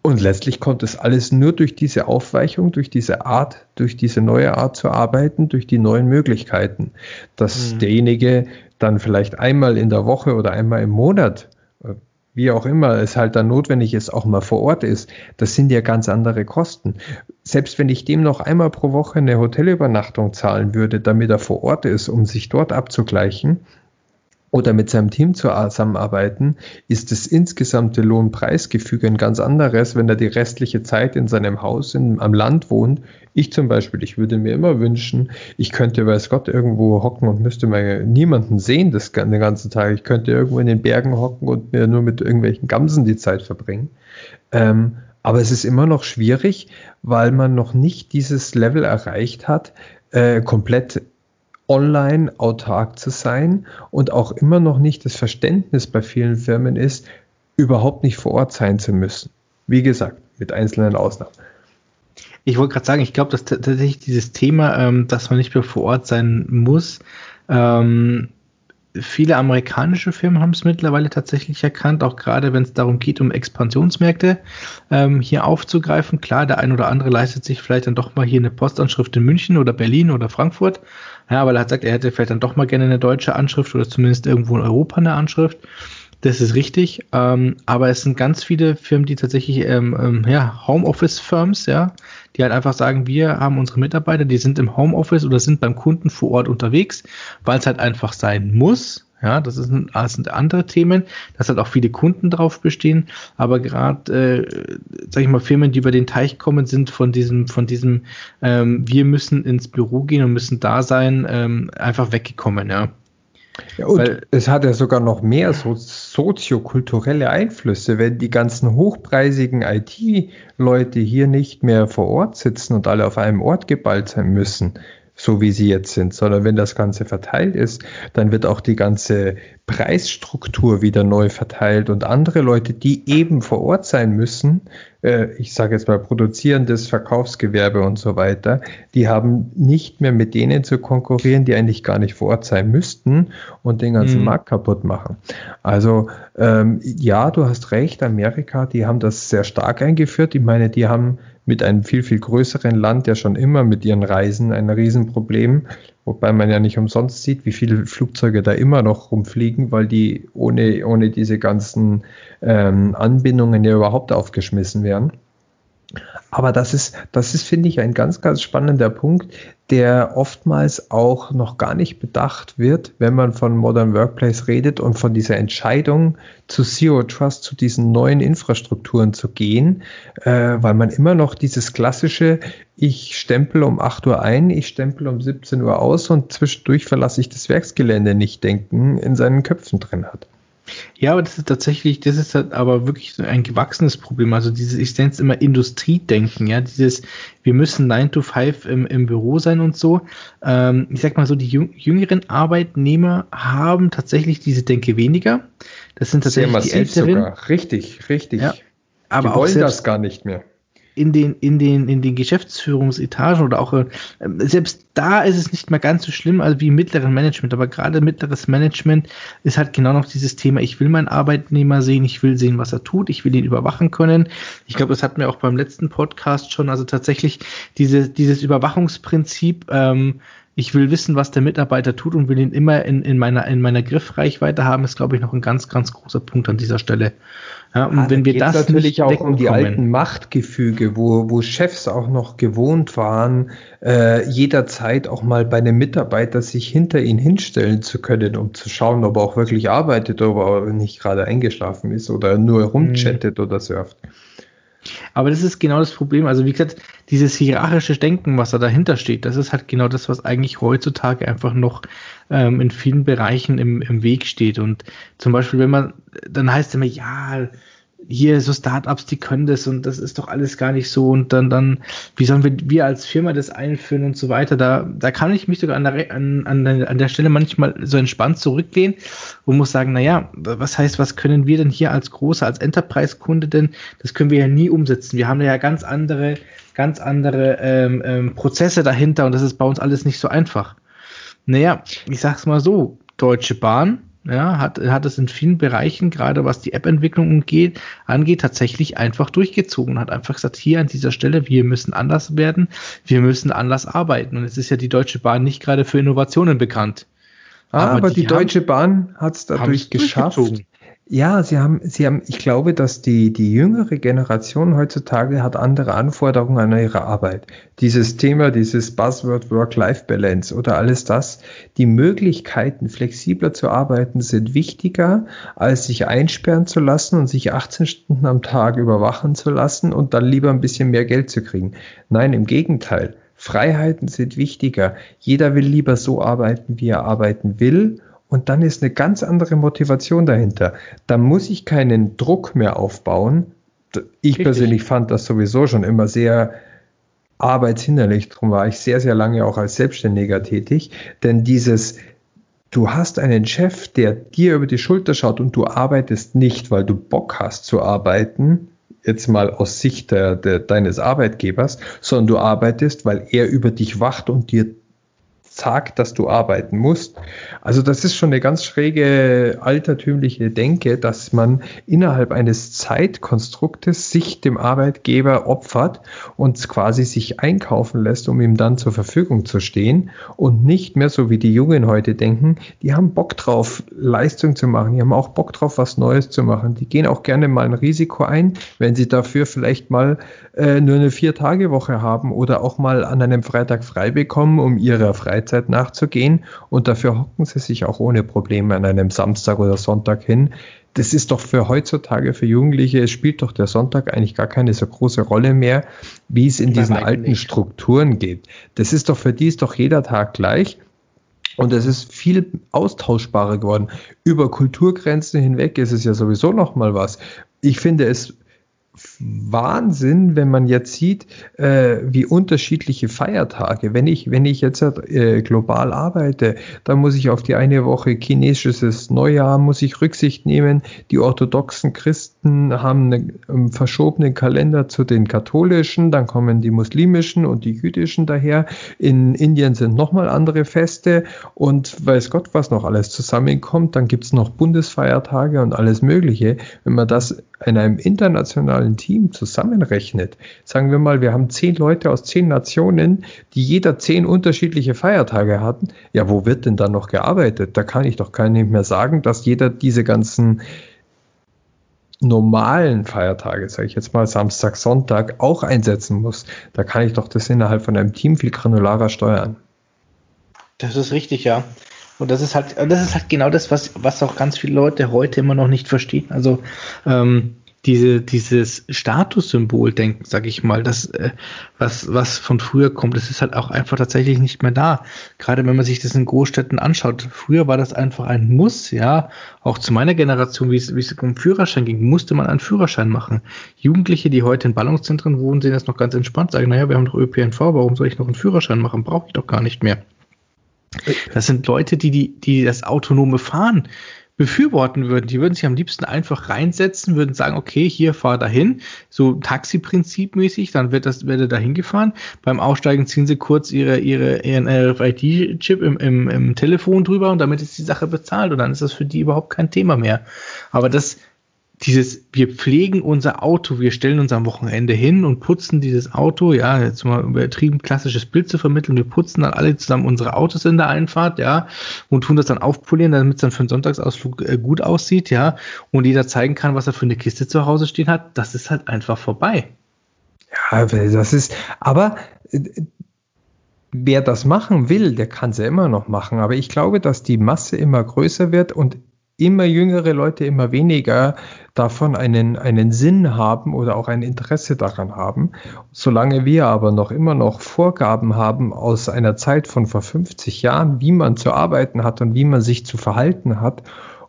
und letztlich kommt es alles nur durch diese Aufweichung, durch diese Art, durch diese neue Art zu arbeiten, durch die neuen Möglichkeiten, dass mhm. derjenige dann vielleicht einmal in der Woche oder einmal im Monat, äh, wie auch immer es halt dann notwendig ist, auch mal vor Ort ist. Das sind ja ganz andere Kosten. Selbst wenn ich dem noch einmal pro Woche eine Hotelübernachtung zahlen würde, damit er vor Ort ist, um sich dort abzugleichen, oder mit seinem Team zusammenarbeiten, ist das insgesamte Lohnpreisgefüge ein ganz anderes, wenn er die restliche Zeit in seinem Haus in, am Land wohnt. Ich zum Beispiel, ich würde mir immer wünschen, ich könnte, weiß Gott, irgendwo hocken und müsste mal niemanden sehen das, den ganzen Tag. Ich könnte irgendwo in den Bergen hocken und mir nur mit irgendwelchen Gamsen die Zeit verbringen. Ähm, aber es ist immer noch schwierig, weil man noch nicht dieses Level erreicht hat, äh, komplett online autark zu sein und auch immer noch nicht das Verständnis bei vielen Firmen ist, überhaupt nicht vor Ort sein zu müssen. Wie gesagt, mit einzelnen Ausnahmen. Ich wollte gerade sagen, ich glaube, dass tatsächlich dieses Thema, ähm, dass man nicht mehr vor Ort sein muss, ähm, viele amerikanische Firmen haben es mittlerweile tatsächlich erkannt, auch gerade wenn es darum geht, um Expansionsmärkte ähm, hier aufzugreifen. Klar, der ein oder andere leistet sich vielleicht dann doch mal hier eine Postanschrift in München oder Berlin oder Frankfurt. Ja, weil er hat gesagt, er hätte vielleicht dann doch mal gerne eine deutsche Anschrift oder zumindest irgendwo in Europa eine Anschrift. Das ist richtig, ähm, aber es sind ganz viele Firmen, die tatsächlich ähm, ähm, ja, Homeoffice-Firms, ja, die halt einfach sagen, wir haben unsere Mitarbeiter, die sind im Homeoffice oder sind beim Kunden vor Ort unterwegs, weil es halt einfach sein muss. Ja, das, ist ein, das sind andere Themen, dass halt auch viele Kunden drauf bestehen, aber gerade, äh, sag ich mal, Firmen, die über den Teich kommen, sind von diesem, von diesem, ähm, wir müssen ins Büro gehen und müssen da sein, ähm, einfach weggekommen, ja. Ja, und? Weil, es hat ja sogar noch mehr so soziokulturelle Einflüsse, wenn die ganzen hochpreisigen IT-Leute hier nicht mehr vor Ort sitzen und alle auf einem Ort geballt sein müssen, so wie sie jetzt sind, sondern wenn das Ganze verteilt ist, dann wird auch die ganze Preisstruktur wieder neu verteilt und andere Leute, die eben vor Ort sein müssen, ich sage jetzt mal produzierendes Verkaufsgewerbe und so weiter, die haben nicht mehr mit denen zu konkurrieren, die eigentlich gar nicht vor Ort sein müssten und den ganzen mhm. Markt kaputt machen. Also ähm, ja, du hast recht, Amerika, die haben das sehr stark eingeführt. Ich meine, die haben mit einem viel, viel größeren Land ja schon immer mit ihren Reisen ein Riesenproblem, wobei man ja nicht umsonst sieht, wie viele Flugzeuge da immer noch rumfliegen, weil die ohne, ohne diese ganzen ähm, Anbindungen ja überhaupt aufgeschmissen werden. Aber das ist, das ist, finde ich, ein ganz, ganz spannender Punkt, der oftmals auch noch gar nicht bedacht wird, wenn man von Modern Workplace redet und von dieser Entscheidung zu Zero Trust, zu diesen neuen Infrastrukturen zu gehen, äh, weil man immer noch dieses klassische, ich stempel um 8 Uhr ein, ich stempel um 17 Uhr aus und zwischendurch verlasse ich das Werksgelände nicht denken in seinen Köpfen drin hat. Ja, aber das ist tatsächlich, das ist halt aber wirklich ein gewachsenes Problem. Also dieses, ich nenne es immer Industriedenken, ja, dieses, wir müssen 9 to 5 im, im Büro sein und so. Ähm, ich sag mal so, die jüngeren Arbeitnehmer haben tatsächlich diese Denke weniger. Das sind tatsächlich die Älteren. Sogar. Richtig, richtig. Ja, aber die wollen das gar nicht mehr in den, in den, in den Geschäftsführungsetagen oder auch, äh, selbst da ist es nicht mehr ganz so schlimm, also wie im mittleren Management, aber gerade mittleres Management ist halt genau noch dieses Thema, ich will meinen Arbeitnehmer sehen, ich will sehen, was er tut, ich will ihn überwachen können. Ich glaube, das hatten wir auch beim letzten Podcast schon, also tatsächlich diese, dieses Überwachungsprinzip, ähm, ich will wissen, was der Mitarbeiter tut und will ihn immer in, in meiner, in meiner Griffreichweite haben, ist, glaube ich, noch ein ganz, ganz großer Punkt an dieser Stelle. Ja, und ah, wenn wir das natürlich auch um die alten Machtgefüge, wo, wo Chefs auch noch gewohnt waren, äh, jederzeit auch mal bei einem Mitarbeiter sich hinter ihn hinstellen zu können, um zu schauen, ob er auch wirklich arbeitet, ob er nicht gerade eingeschlafen ist oder nur rumchattet mhm. oder surft. Aber das ist genau das Problem. Also wie gesagt, dieses hierarchische Denken, was da dahinter steht, das ist halt genau das, was eigentlich heutzutage einfach noch ähm, in vielen Bereichen im, im Weg steht. Und zum Beispiel, wenn man, dann heißt es immer, ja, hier so Startups, die können das und das ist doch alles gar nicht so und dann, dann, wie sollen wir, wir als Firma das einführen und so weiter. Da, da kann ich mich sogar an der, an, an, der, an der Stelle manchmal so entspannt zurücklehnen und muss sagen, naja, was heißt, was können wir denn hier als großer, als Enterprise-Kunde denn, das können wir ja nie umsetzen. Wir haben ja ganz andere, ganz andere ähm, ähm, Prozesse dahinter und das ist bei uns alles nicht so einfach. Naja, ich sag's mal so, Deutsche Bahn, ja, hat, hat es in vielen Bereichen, gerade was die App-Entwicklung angeht, tatsächlich einfach durchgezogen und hat einfach gesagt, hier an dieser Stelle, wir müssen anders werden, wir müssen anders arbeiten. Und es ist ja die Deutsche Bahn nicht gerade für Innovationen bekannt. Ah, aber, aber die, die, Deutsche Bahn hat es dadurch geschafft, ja, sie haben, sie haben, ich glaube, dass die, die jüngere Generation heutzutage hat andere Anforderungen an ihre Arbeit. Dieses Thema, dieses Buzzword Work-Life-Balance oder alles das, die Möglichkeiten, flexibler zu arbeiten, sind wichtiger, als sich einsperren zu lassen und sich 18 Stunden am Tag überwachen zu lassen und dann lieber ein bisschen mehr Geld zu kriegen. Nein, im Gegenteil. Freiheiten sind wichtiger. Jeder will lieber so arbeiten, wie er arbeiten will und dann ist eine ganz andere Motivation dahinter. Da muss ich keinen Druck mehr aufbauen. Ich Richtig. persönlich fand das sowieso schon immer sehr arbeitshinderlich. Darum war ich sehr, sehr lange auch als Selbstständiger tätig. Denn dieses, du hast einen Chef, der dir über die Schulter schaut und du arbeitest nicht, weil du Bock hast zu arbeiten, jetzt mal aus Sicht der, der, deines Arbeitgebers, sondern du arbeitest, weil er über dich wacht und dir sagt, dass du arbeiten musst. Also das ist schon eine ganz schräge altertümliche Denke, dass man innerhalb eines Zeitkonstruktes sich dem Arbeitgeber opfert und quasi sich einkaufen lässt, um ihm dann zur Verfügung zu stehen und nicht mehr so wie die Jungen heute denken, die haben Bock drauf, Leistung zu machen, die haben auch Bock drauf, was Neues zu machen. Die gehen auch gerne mal ein Risiko ein, wenn sie dafür vielleicht mal äh, nur eine Vier-Tage-Woche haben oder auch mal an einem Freitag frei bekommen, um ihrer Freizeit Freizeit nachzugehen und dafür hocken sie sich auch ohne Probleme an einem Samstag oder Sonntag hin. Das ist doch für heutzutage, für Jugendliche, es spielt doch der Sonntag eigentlich gar keine so große Rolle mehr, wie es in diesen alten nicht. Strukturen geht. Das ist doch für die ist doch jeder Tag gleich. Und es ist viel austauschbarer geworden. Über Kulturgrenzen hinweg ist es ja sowieso noch mal was. Ich finde es Wahnsinn, wenn man jetzt sieht, äh, wie unterschiedliche Feiertage. Wenn ich, wenn ich jetzt äh, global arbeite, dann muss ich auf die eine Woche chinesisches Neujahr, muss ich Rücksicht nehmen. Die orthodoxen Christen haben einen, einen verschobenen Kalender zu den katholischen, dann kommen die muslimischen und die jüdischen daher. In Indien sind nochmal andere Feste und weiß Gott, was noch alles zusammenkommt. Dann gibt es noch Bundesfeiertage und alles Mögliche. Wenn man das in einem internationalen Team zusammenrechnet, sagen wir mal, wir haben zehn Leute aus zehn Nationen, die jeder zehn unterschiedliche Feiertage hatten, ja, wo wird denn dann noch gearbeitet? Da kann ich doch gar nicht mehr sagen, dass jeder diese ganzen normalen Feiertage, sage ich jetzt mal Samstag, Sonntag, auch einsetzen muss. Da kann ich doch das innerhalb von einem Team viel granularer steuern. Das ist richtig, ja. Und das ist halt, das ist halt genau das, was, was auch ganz viele Leute heute immer noch nicht verstehen. Also ähm, diese, dieses Statussymbol-Denken, sag ich mal, das, äh, was, was von früher kommt, das ist halt auch einfach tatsächlich nicht mehr da. Gerade wenn man sich das in Großstädten anschaut. Früher war das einfach ein Muss, ja. Auch zu meiner Generation, wie es, wie es um Führerschein ging, musste man einen Führerschein machen. Jugendliche, die heute in Ballungszentren wohnen, sehen das noch ganz entspannt, sagen, naja, wir haben doch ÖPNV, warum soll ich noch einen Führerschein machen? Brauche ich doch gar nicht mehr. Das sind Leute, die, die, die das autonome Fahren befürworten würden. Die würden sich am liebsten einfach reinsetzen, würden sagen, okay, hier fahr dahin, so Taxi-Prinzip mäßig, dann wird das, werde dahin gefahren. Beim Aussteigen ziehen sie kurz ihre, ihre, ihren RFID-Chip im, im, im Telefon drüber und damit ist die Sache bezahlt und dann ist das für die überhaupt kein Thema mehr. Aber das, dieses, wir pflegen unser Auto, wir stellen uns am Wochenende hin und putzen dieses Auto, ja, jetzt mal übertrieben klassisches Bild zu vermitteln, wir putzen dann alle zusammen unsere Autos in der Einfahrt, ja, und tun das dann aufpolieren, damit es dann für einen Sonntagsausflug äh, gut aussieht, ja, und jeder zeigen kann, was er für eine Kiste zu Hause stehen hat, das ist halt einfach vorbei. Ja, das ist, aber äh, wer das machen will, der kann es ja immer noch machen, aber ich glaube, dass die Masse immer größer wird und immer jüngere Leute immer weniger davon einen, einen Sinn haben oder auch ein Interesse daran haben. Solange wir aber noch immer noch Vorgaben haben aus einer Zeit von vor 50 Jahren, wie man zu arbeiten hat und wie man sich zu verhalten hat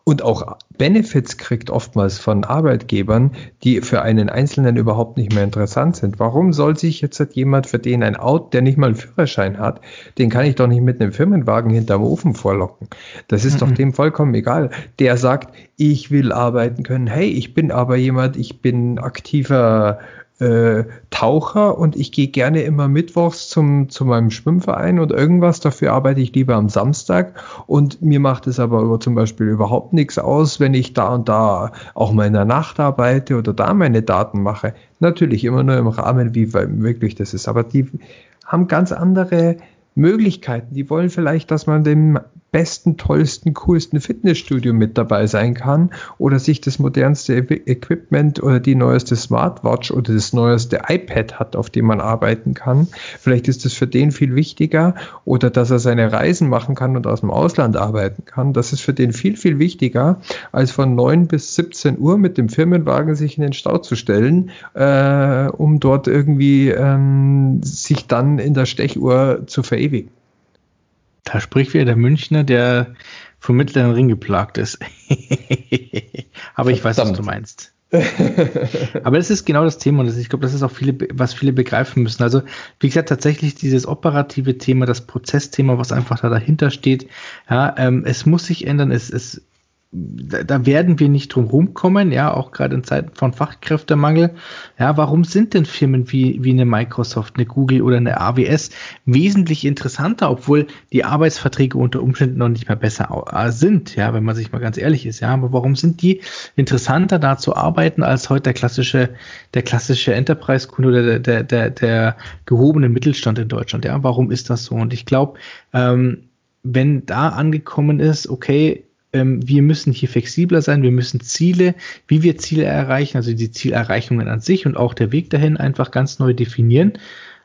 und auch Benefits kriegt oftmals von Arbeitgebern, die für einen Einzelnen überhaupt nicht mehr interessant sind. Warum soll sich jetzt jemand, für den ein Auto, der nicht mal einen Führerschein hat, den kann ich doch nicht mit einem Firmenwagen hinterm Ofen vorlocken. Das ist mhm. doch dem vollkommen egal. Der sagt, ich will arbeiten können. Hey, ich bin aber jemand, ich bin aktiver äh, Taucher und ich gehe gerne immer mittwochs zum, zu meinem Schwimmverein und irgendwas. Dafür arbeite ich lieber am Samstag und mir macht es aber zum Beispiel überhaupt nichts aus, wenn ich da und da auch mal in der Nacht arbeite oder da meine Daten mache. Natürlich immer nur im Rahmen, wie möglich das ist. Aber die haben ganz andere Möglichkeiten. Die wollen vielleicht, dass man dem besten, tollsten, coolsten Fitnessstudio mit dabei sein kann oder sich das modernste Equipment oder die neueste Smartwatch oder das neueste iPad hat, auf dem man arbeiten kann. Vielleicht ist das für den viel wichtiger oder dass er seine Reisen machen kann und aus dem Ausland arbeiten kann. Das ist für den viel, viel wichtiger, als von 9 bis 17 Uhr mit dem Firmenwagen sich in den Stau zu stellen, äh, um dort irgendwie ähm, sich dann in der Stechuhr zu verewigen. Da spricht wieder der Münchner, der vom mittleren Ring geplagt ist. Aber ich weiß, was du meinst. Aber das ist genau das Thema und ich glaube, das ist auch viele, was viele begreifen müssen. Also, wie gesagt, tatsächlich dieses operative Thema, das Prozessthema, was einfach da dahinter steht, ja, ähm, es muss sich ändern. Es, es da, werden wir nicht drum rumkommen, ja, auch gerade in Zeiten von Fachkräftemangel. Ja, warum sind denn Firmen wie, wie eine Microsoft, eine Google oder eine AWS wesentlich interessanter, obwohl die Arbeitsverträge unter Umständen noch nicht mehr besser äh, sind, ja, wenn man sich mal ganz ehrlich ist, ja, aber warum sind die interessanter da zu arbeiten als heute der klassische, der klassische Enterprise-Kunde oder der, der, der, der gehobene Mittelstand in Deutschland, ja, warum ist das so? Und ich glaube, ähm, wenn da angekommen ist, okay, ähm, wir müssen hier flexibler sein, wir müssen Ziele, wie wir Ziele erreichen, also die Zielerreichungen an sich und auch der Weg dahin einfach ganz neu definieren.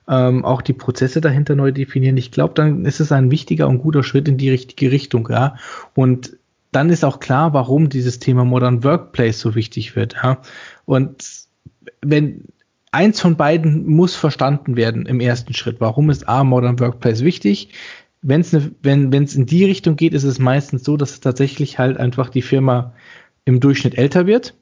Ähm, auch die Prozesse dahinter neu definieren. Ich glaube, dann ist es ein wichtiger und guter Schritt in die richtige Richtung, ja. Und dann ist auch klar, warum dieses Thema Modern Workplace so wichtig wird, ja. Und wenn eins von beiden muss verstanden werden im ersten Schritt. Warum ist A Modern Workplace wichtig? Wenn's ne, wenn es in die Richtung geht, ist es meistens so, dass tatsächlich halt einfach die Firma im Durchschnitt älter wird,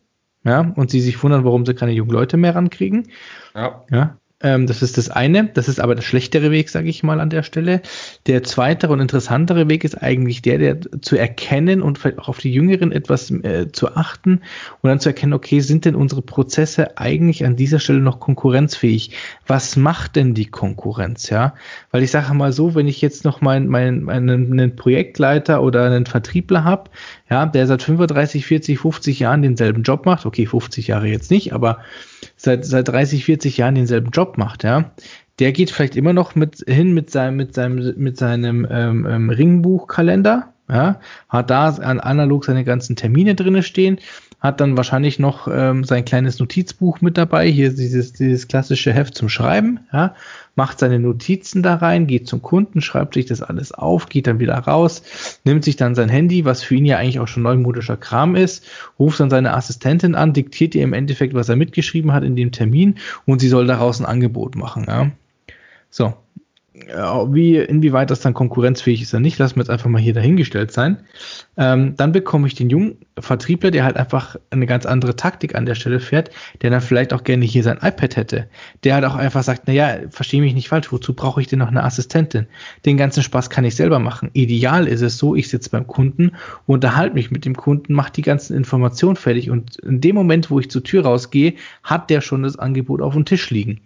ja, und sie sich wundern, warum sie keine jungen Leute mehr rankriegen. Ja. ja. Ähm, das ist das eine. Das ist aber der schlechtere Weg, sage ich mal an der Stelle. Der zweite und interessantere Weg ist eigentlich der, der zu erkennen und vielleicht auch auf die Jüngeren etwas äh, zu achten und dann zu erkennen, okay, sind denn unsere Prozesse eigentlich an dieser Stelle noch konkurrenzfähig? Was macht denn die Konkurrenz? Ja, weil ich sage mal so, wenn ich jetzt noch meinen mein, meinen, einen Projektleiter oder einen Vertriebler habe, ja, der seit 35, 40, 50 Jahren denselben Job macht, okay, 50 Jahre jetzt nicht, aber seit, seit 30, 40 Jahren denselben Job macht, ja, der geht vielleicht immer noch mit hin mit seinem, mit seinem, mit seinem ähm, ähm, Ringbuchkalender, ja, hat da analog seine ganzen Termine drinne stehen, hat dann wahrscheinlich noch ähm, sein kleines Notizbuch mit dabei, hier dieses, dieses klassische Heft zum Schreiben, ja, macht seine Notizen da rein, geht zum Kunden, schreibt sich das alles auf, geht dann wieder raus, nimmt sich dann sein Handy, was für ihn ja eigentlich auch schon neumodischer Kram ist, ruft dann seine Assistentin an, diktiert ihr im Endeffekt, was er mitgeschrieben hat in dem Termin und sie soll daraus ein Angebot machen, ja. So, wie, inwieweit das dann konkurrenzfähig ist oder nicht, lassen wir jetzt einfach mal hier dahingestellt sein. Ähm, dann bekomme ich den jungen Vertriebler, der halt einfach eine ganz andere Taktik an der Stelle fährt, der dann vielleicht auch gerne hier sein iPad hätte. Der halt auch einfach sagt, naja, verstehe mich nicht falsch, wozu brauche ich denn noch eine Assistentin? Den ganzen Spaß kann ich selber machen. Ideal ist es so, ich sitze beim Kunden, unterhalte mich mit dem Kunden, mache die ganzen Informationen fertig und in dem Moment, wo ich zur Tür rausgehe, hat der schon das Angebot auf dem Tisch liegen.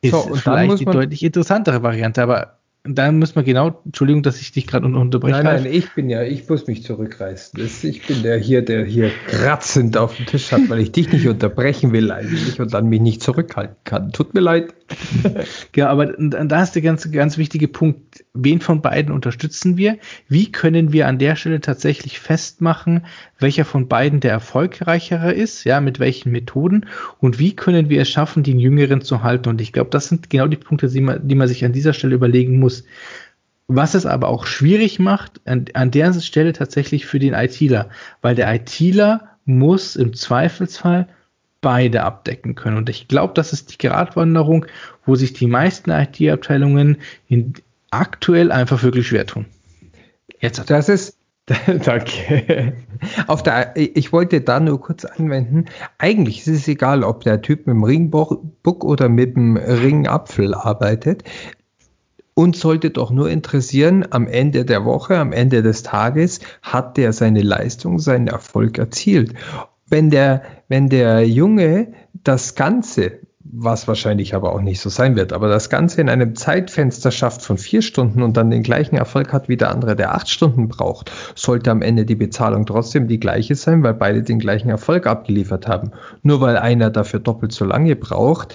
Ist so, vielleicht die deutlich interessantere Variante, aber da muss man genau, Entschuldigung, dass ich dich gerade unterbreche. Nein, nein, ich bin ja, ich muss mich zurückreißen. Ich bin der hier, der hier kratzend auf dem Tisch hat, weil ich dich nicht unterbrechen will eigentlich und dann mich nicht zurückhalten kann. Tut mir leid. Ja, aber da ist der ganz, ganz wichtige Punkt. Wen von beiden unterstützen wir? Wie können wir an der Stelle tatsächlich festmachen, welcher von beiden der erfolgreichere ist? Ja, mit welchen Methoden? Und wie können wir es schaffen, den Jüngeren zu halten? Und ich glaube, das sind genau die Punkte, die man, die man sich an dieser Stelle überlegen muss. Was es aber auch schwierig macht, an, an der Stelle tatsächlich für den ITler, weil der ITler muss im Zweifelsfall beide abdecken können. Und ich glaube, das ist die Gratwanderung, wo sich die meisten IT-Abteilungen aktuell einfach wirklich schwer tun. Jetzt. Das ist, Danke. Auf der, ich wollte da nur kurz anwenden. Eigentlich ist es egal, ob der Typ mit dem Ringbook oder mit dem Ringapfel arbeitet. Uns sollte doch nur interessieren, am Ende der Woche, am Ende des Tages, hat der seine Leistung, seinen Erfolg erzielt wenn der, wenn der Junge das Ganze, was wahrscheinlich aber auch nicht so sein wird, aber das Ganze in einem Zeitfenster schafft von vier Stunden und dann den gleichen Erfolg hat wie der andere, der acht Stunden braucht, sollte am Ende die Bezahlung trotzdem die gleiche sein, weil beide den gleichen Erfolg abgeliefert haben. Nur weil einer dafür doppelt so lange braucht,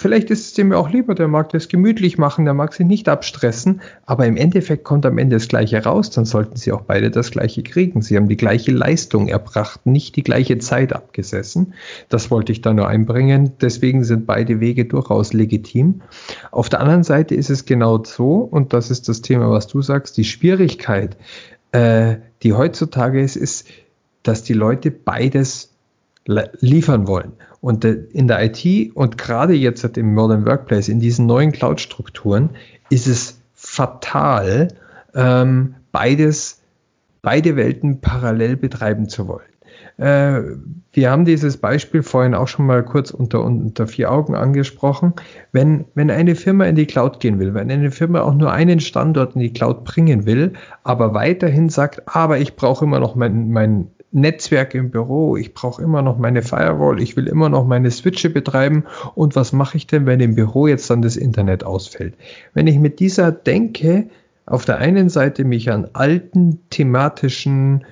Vielleicht ist es dem auch lieber, der mag das gemütlich machen, der mag sich nicht abstressen, aber im Endeffekt kommt am Ende das Gleiche raus, dann sollten sie auch beide das Gleiche kriegen. Sie haben die gleiche Leistung erbracht, nicht die gleiche Zeit abgesessen. Das wollte ich da nur einbringen. Deswegen sind beide Wege durchaus legitim. Auf der anderen Seite ist es genau so, und das ist das Thema, was du sagst, die Schwierigkeit, äh, die heutzutage ist, ist, dass die Leute beides liefern wollen. Und in der IT und gerade jetzt im Modern Workplace, in diesen neuen Cloud-Strukturen, ist es fatal, ähm, beides, beide Welten parallel betreiben zu wollen. Äh, wir haben dieses Beispiel vorhin auch schon mal kurz unter, unter vier Augen angesprochen. Wenn, wenn eine Firma in die Cloud gehen will, wenn eine Firma auch nur einen Standort in die Cloud bringen will, aber weiterhin sagt, aber ich brauche immer noch mein, mein Netzwerk im Büro, ich brauche immer noch meine Firewall, ich will immer noch meine Switche betreiben und was mache ich denn, wenn im Büro jetzt dann das Internet ausfällt? Wenn ich mit dieser Denke auf der einen Seite mich an alten thematischen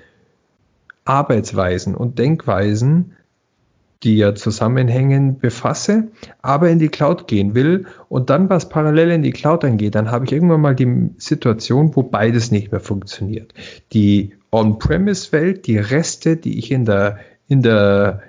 Arbeitsweisen und Denkweisen, die ja zusammenhängen, befasse, aber in die Cloud gehen will und dann was parallel in die Cloud angeht, dann habe ich irgendwann mal die Situation, wo beides nicht mehr funktioniert. Die On-Premise-Welt, die Reste, die ich in der, in der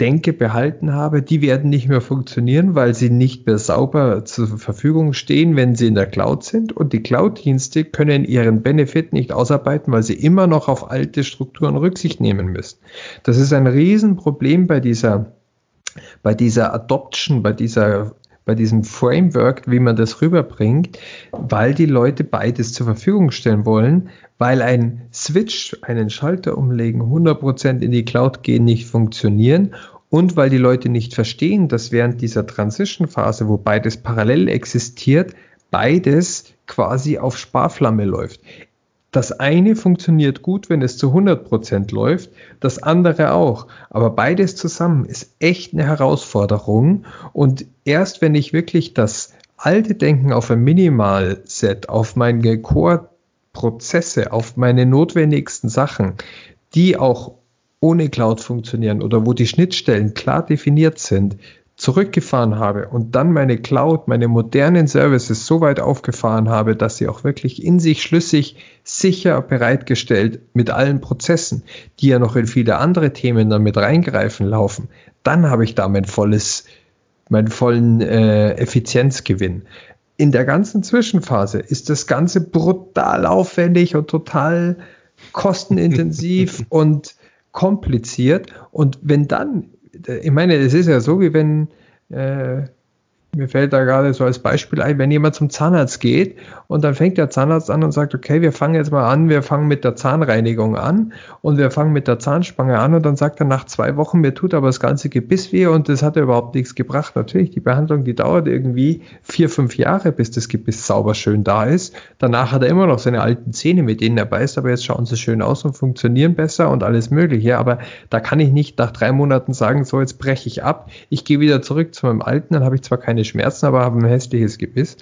Denke behalten habe, die werden nicht mehr funktionieren, weil sie nicht mehr sauber zur Verfügung stehen, wenn sie in der Cloud sind. Und die Cloud-Dienste können ihren Benefit nicht ausarbeiten, weil sie immer noch auf alte Strukturen Rücksicht nehmen müssen. Das ist ein Riesenproblem bei dieser, bei dieser Adoption, bei dieser bei diesem Framework, wie man das rüberbringt, weil die Leute beides zur Verfügung stellen wollen, weil ein Switch, einen Schalter umlegen, 100% in die Cloud gehen, nicht funktionieren und weil die Leute nicht verstehen, dass während dieser Transition-Phase, wo beides parallel existiert, beides quasi auf Sparflamme läuft. Das eine funktioniert gut, wenn es zu 100% läuft, das andere auch. Aber beides zusammen ist echt eine Herausforderung. Und erst wenn ich wirklich das alte Denken auf ein Minimalset, auf meine Core-Prozesse, auf meine notwendigsten Sachen, die auch ohne Cloud funktionieren oder wo die Schnittstellen klar definiert sind, zurückgefahren habe und dann meine Cloud, meine modernen Services so weit aufgefahren habe, dass sie auch wirklich in sich schlüssig, sicher bereitgestellt mit allen Prozessen, die ja noch in viele andere Themen damit reingreifen, laufen, dann habe ich da mein volles, meinen vollen äh, Effizienzgewinn. In der ganzen Zwischenphase ist das Ganze brutal aufwendig und total kostenintensiv und kompliziert. Und wenn dann ich meine, es ist ja so, wie wenn äh, mir fällt da gerade so als Beispiel ein, wenn jemand zum Zahnarzt geht und dann fängt der Zahnarzt an und sagt, okay, wir fangen jetzt mal an, wir fangen mit der Zahnreinigung an und wir fangen mit der Zahnspange an und dann sagt er nach zwei Wochen, mir tut aber das ganze Gebiss weh und das hat ja überhaupt nichts gebracht. Natürlich, die Behandlung, die dauert irgendwie vier, fünf Jahre, bis das Gebiss sauber schön da ist. Danach hat er immer noch seine alten Zähne, mit denen er beißt, aber jetzt schauen sie schön aus und funktionieren besser und alles mögliche. Aber da kann ich nicht nach drei Monaten sagen, so jetzt breche ich ab, ich gehe wieder zurück zu meinem alten, dann habe ich zwar keine keine Schmerzen, aber haben ein hässliches Gebiss.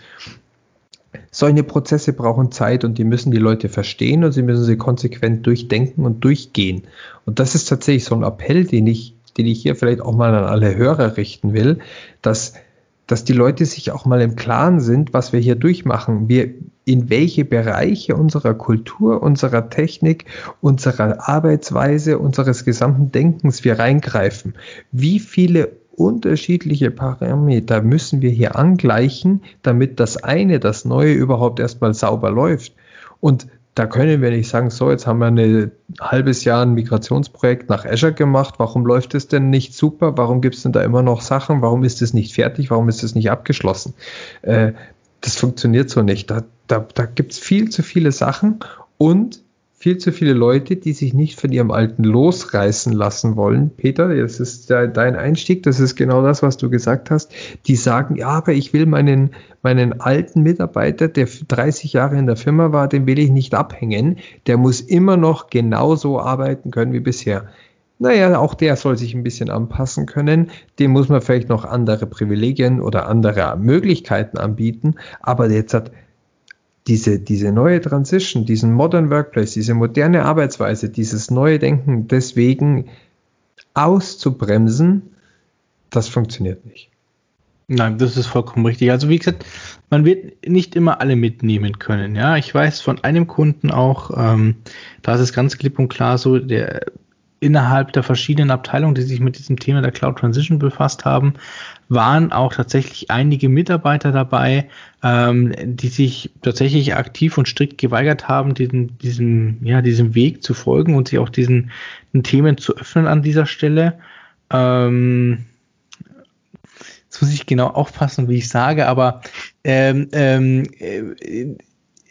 solche Prozesse brauchen Zeit und die müssen die Leute verstehen und sie müssen sie konsequent durchdenken und durchgehen. Und das ist tatsächlich so ein Appell, den ich, den ich hier vielleicht auch mal an alle Hörer richten will, dass, dass die Leute sich auch mal im Klaren sind, was wir hier durchmachen. Wir, in welche Bereiche unserer Kultur, unserer Technik, unserer Arbeitsweise, unseres gesamten Denkens wir reingreifen. Wie viele unterschiedliche Parameter müssen wir hier angleichen, damit das eine, das neue überhaupt erstmal sauber läuft. Und da können wir nicht sagen, so, jetzt haben wir ein halbes Jahr ein Migrationsprojekt nach Azure gemacht. Warum läuft es denn nicht super? Warum gibt es denn da immer noch Sachen? Warum ist es nicht fertig? Warum ist es nicht abgeschlossen? Äh, das funktioniert so nicht. Da, da, da gibt es viel zu viele Sachen und viel zu viele Leute, die sich nicht von ihrem Alten losreißen lassen wollen. Peter, das ist dein Einstieg, das ist genau das, was du gesagt hast. Die sagen, ja, aber ich will meinen, meinen alten Mitarbeiter, der 30 Jahre in der Firma war, den will ich nicht abhängen. Der muss immer noch genauso arbeiten können wie bisher. Naja, auch der soll sich ein bisschen anpassen können. Dem muss man vielleicht noch andere Privilegien oder andere Möglichkeiten anbieten. Aber jetzt hat diese, diese neue Transition, diesen Modern Workplace, diese moderne Arbeitsweise, dieses neue Denken deswegen auszubremsen, das funktioniert nicht. Nein, das ist vollkommen richtig. Also wie gesagt, man wird nicht immer alle mitnehmen können. Ja, ich weiß von einem Kunden auch, ähm, da ist es ganz klipp und klar so, der innerhalb der verschiedenen Abteilungen, die sich mit diesem Thema der Cloud Transition befasst haben, waren auch tatsächlich einige Mitarbeiter dabei, ähm, die sich tatsächlich aktiv und strikt geweigert haben, diesen, diesem, ja, diesem Weg zu folgen und sich auch diesen Themen zu öffnen an dieser Stelle. Ähm, jetzt muss ich genau aufpassen, wie ich sage, aber ähm, ähm, äh,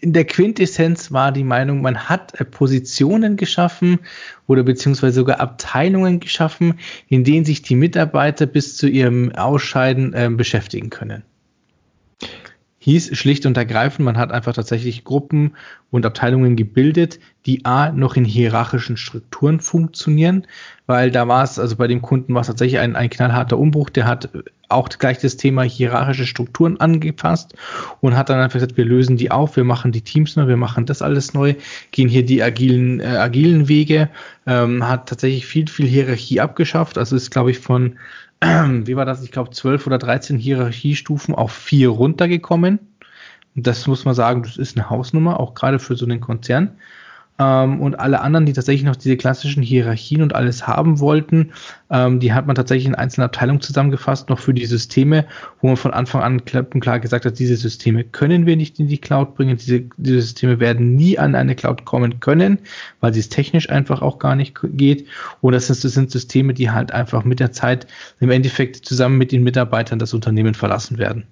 in der Quintessenz war die Meinung, man hat äh, Positionen geschaffen oder beziehungsweise sogar Abteilungen geschaffen, in denen sich die Mitarbeiter bis zu ihrem Ausscheiden äh, beschäftigen können. Hieß schlicht und ergreifend, man hat einfach tatsächlich Gruppen und Abteilungen gebildet, die A noch in hierarchischen Strukturen funktionieren, weil da war es, also bei dem Kunden war es tatsächlich ein, ein knallharter Umbruch, der hat auch gleich das Thema hierarchische Strukturen angepasst und hat dann einfach gesagt, wir lösen die auf, wir machen die Teams neu, wir machen das alles neu, gehen hier die agilen, äh, agilen Wege, ähm, hat tatsächlich viel, viel Hierarchie abgeschafft, also ist, glaube ich, von wie war das? Ich glaube, 12 oder 13 Hierarchiestufen auf vier runtergekommen. Das muss man sagen, das ist eine Hausnummer, auch gerade für so einen Konzern. Ähm, und alle anderen, die tatsächlich noch diese klassischen Hierarchien und alles haben wollten, ähm, die hat man tatsächlich in einzelnen Abteilungen zusammengefasst, noch für die Systeme, wo man von Anfang an klar gesagt hat, diese Systeme können wir nicht in die Cloud bringen, diese, diese Systeme werden nie an eine Cloud kommen können, weil sie es technisch einfach auch gar nicht geht. Oder das, das sind Systeme, die halt einfach mit der Zeit im Endeffekt zusammen mit den Mitarbeitern das Unternehmen verlassen werden.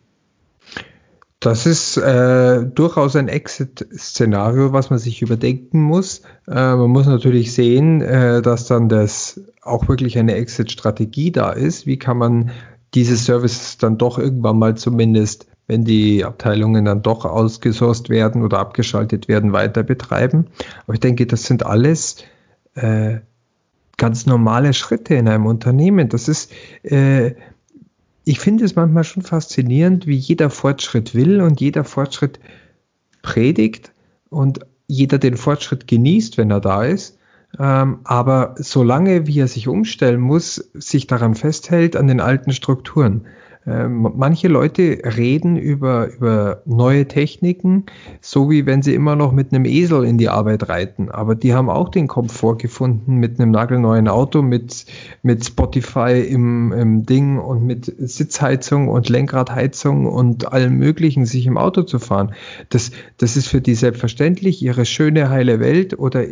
Das ist äh, durchaus ein Exit-Szenario, was man sich überdenken muss. Äh, man muss natürlich sehen, äh, dass dann das auch wirklich eine Exit-Strategie da ist. Wie kann man diese Services dann doch irgendwann mal zumindest, wenn die Abteilungen dann doch ausgesourced werden oder abgeschaltet werden, weiter betreiben? Aber ich denke, das sind alles äh, ganz normale Schritte in einem Unternehmen. Das ist äh, ich finde es manchmal schon faszinierend, wie jeder Fortschritt will und jeder Fortschritt predigt und jeder den Fortschritt genießt, wenn er da ist. Ähm, aber solange wie er sich umstellen muss, sich daran festhält an den alten Strukturen. Ähm, manche Leute reden über, über neue Techniken, so wie wenn sie immer noch mit einem Esel in die Arbeit reiten. Aber die haben auch den Komfort gefunden mit einem nagelneuen Auto, mit, mit Spotify im, im Ding und mit Sitzheizung und Lenkradheizung und allem Möglichen, sich im Auto zu fahren. Das, das ist für die selbstverständlich ihre schöne, heile Welt oder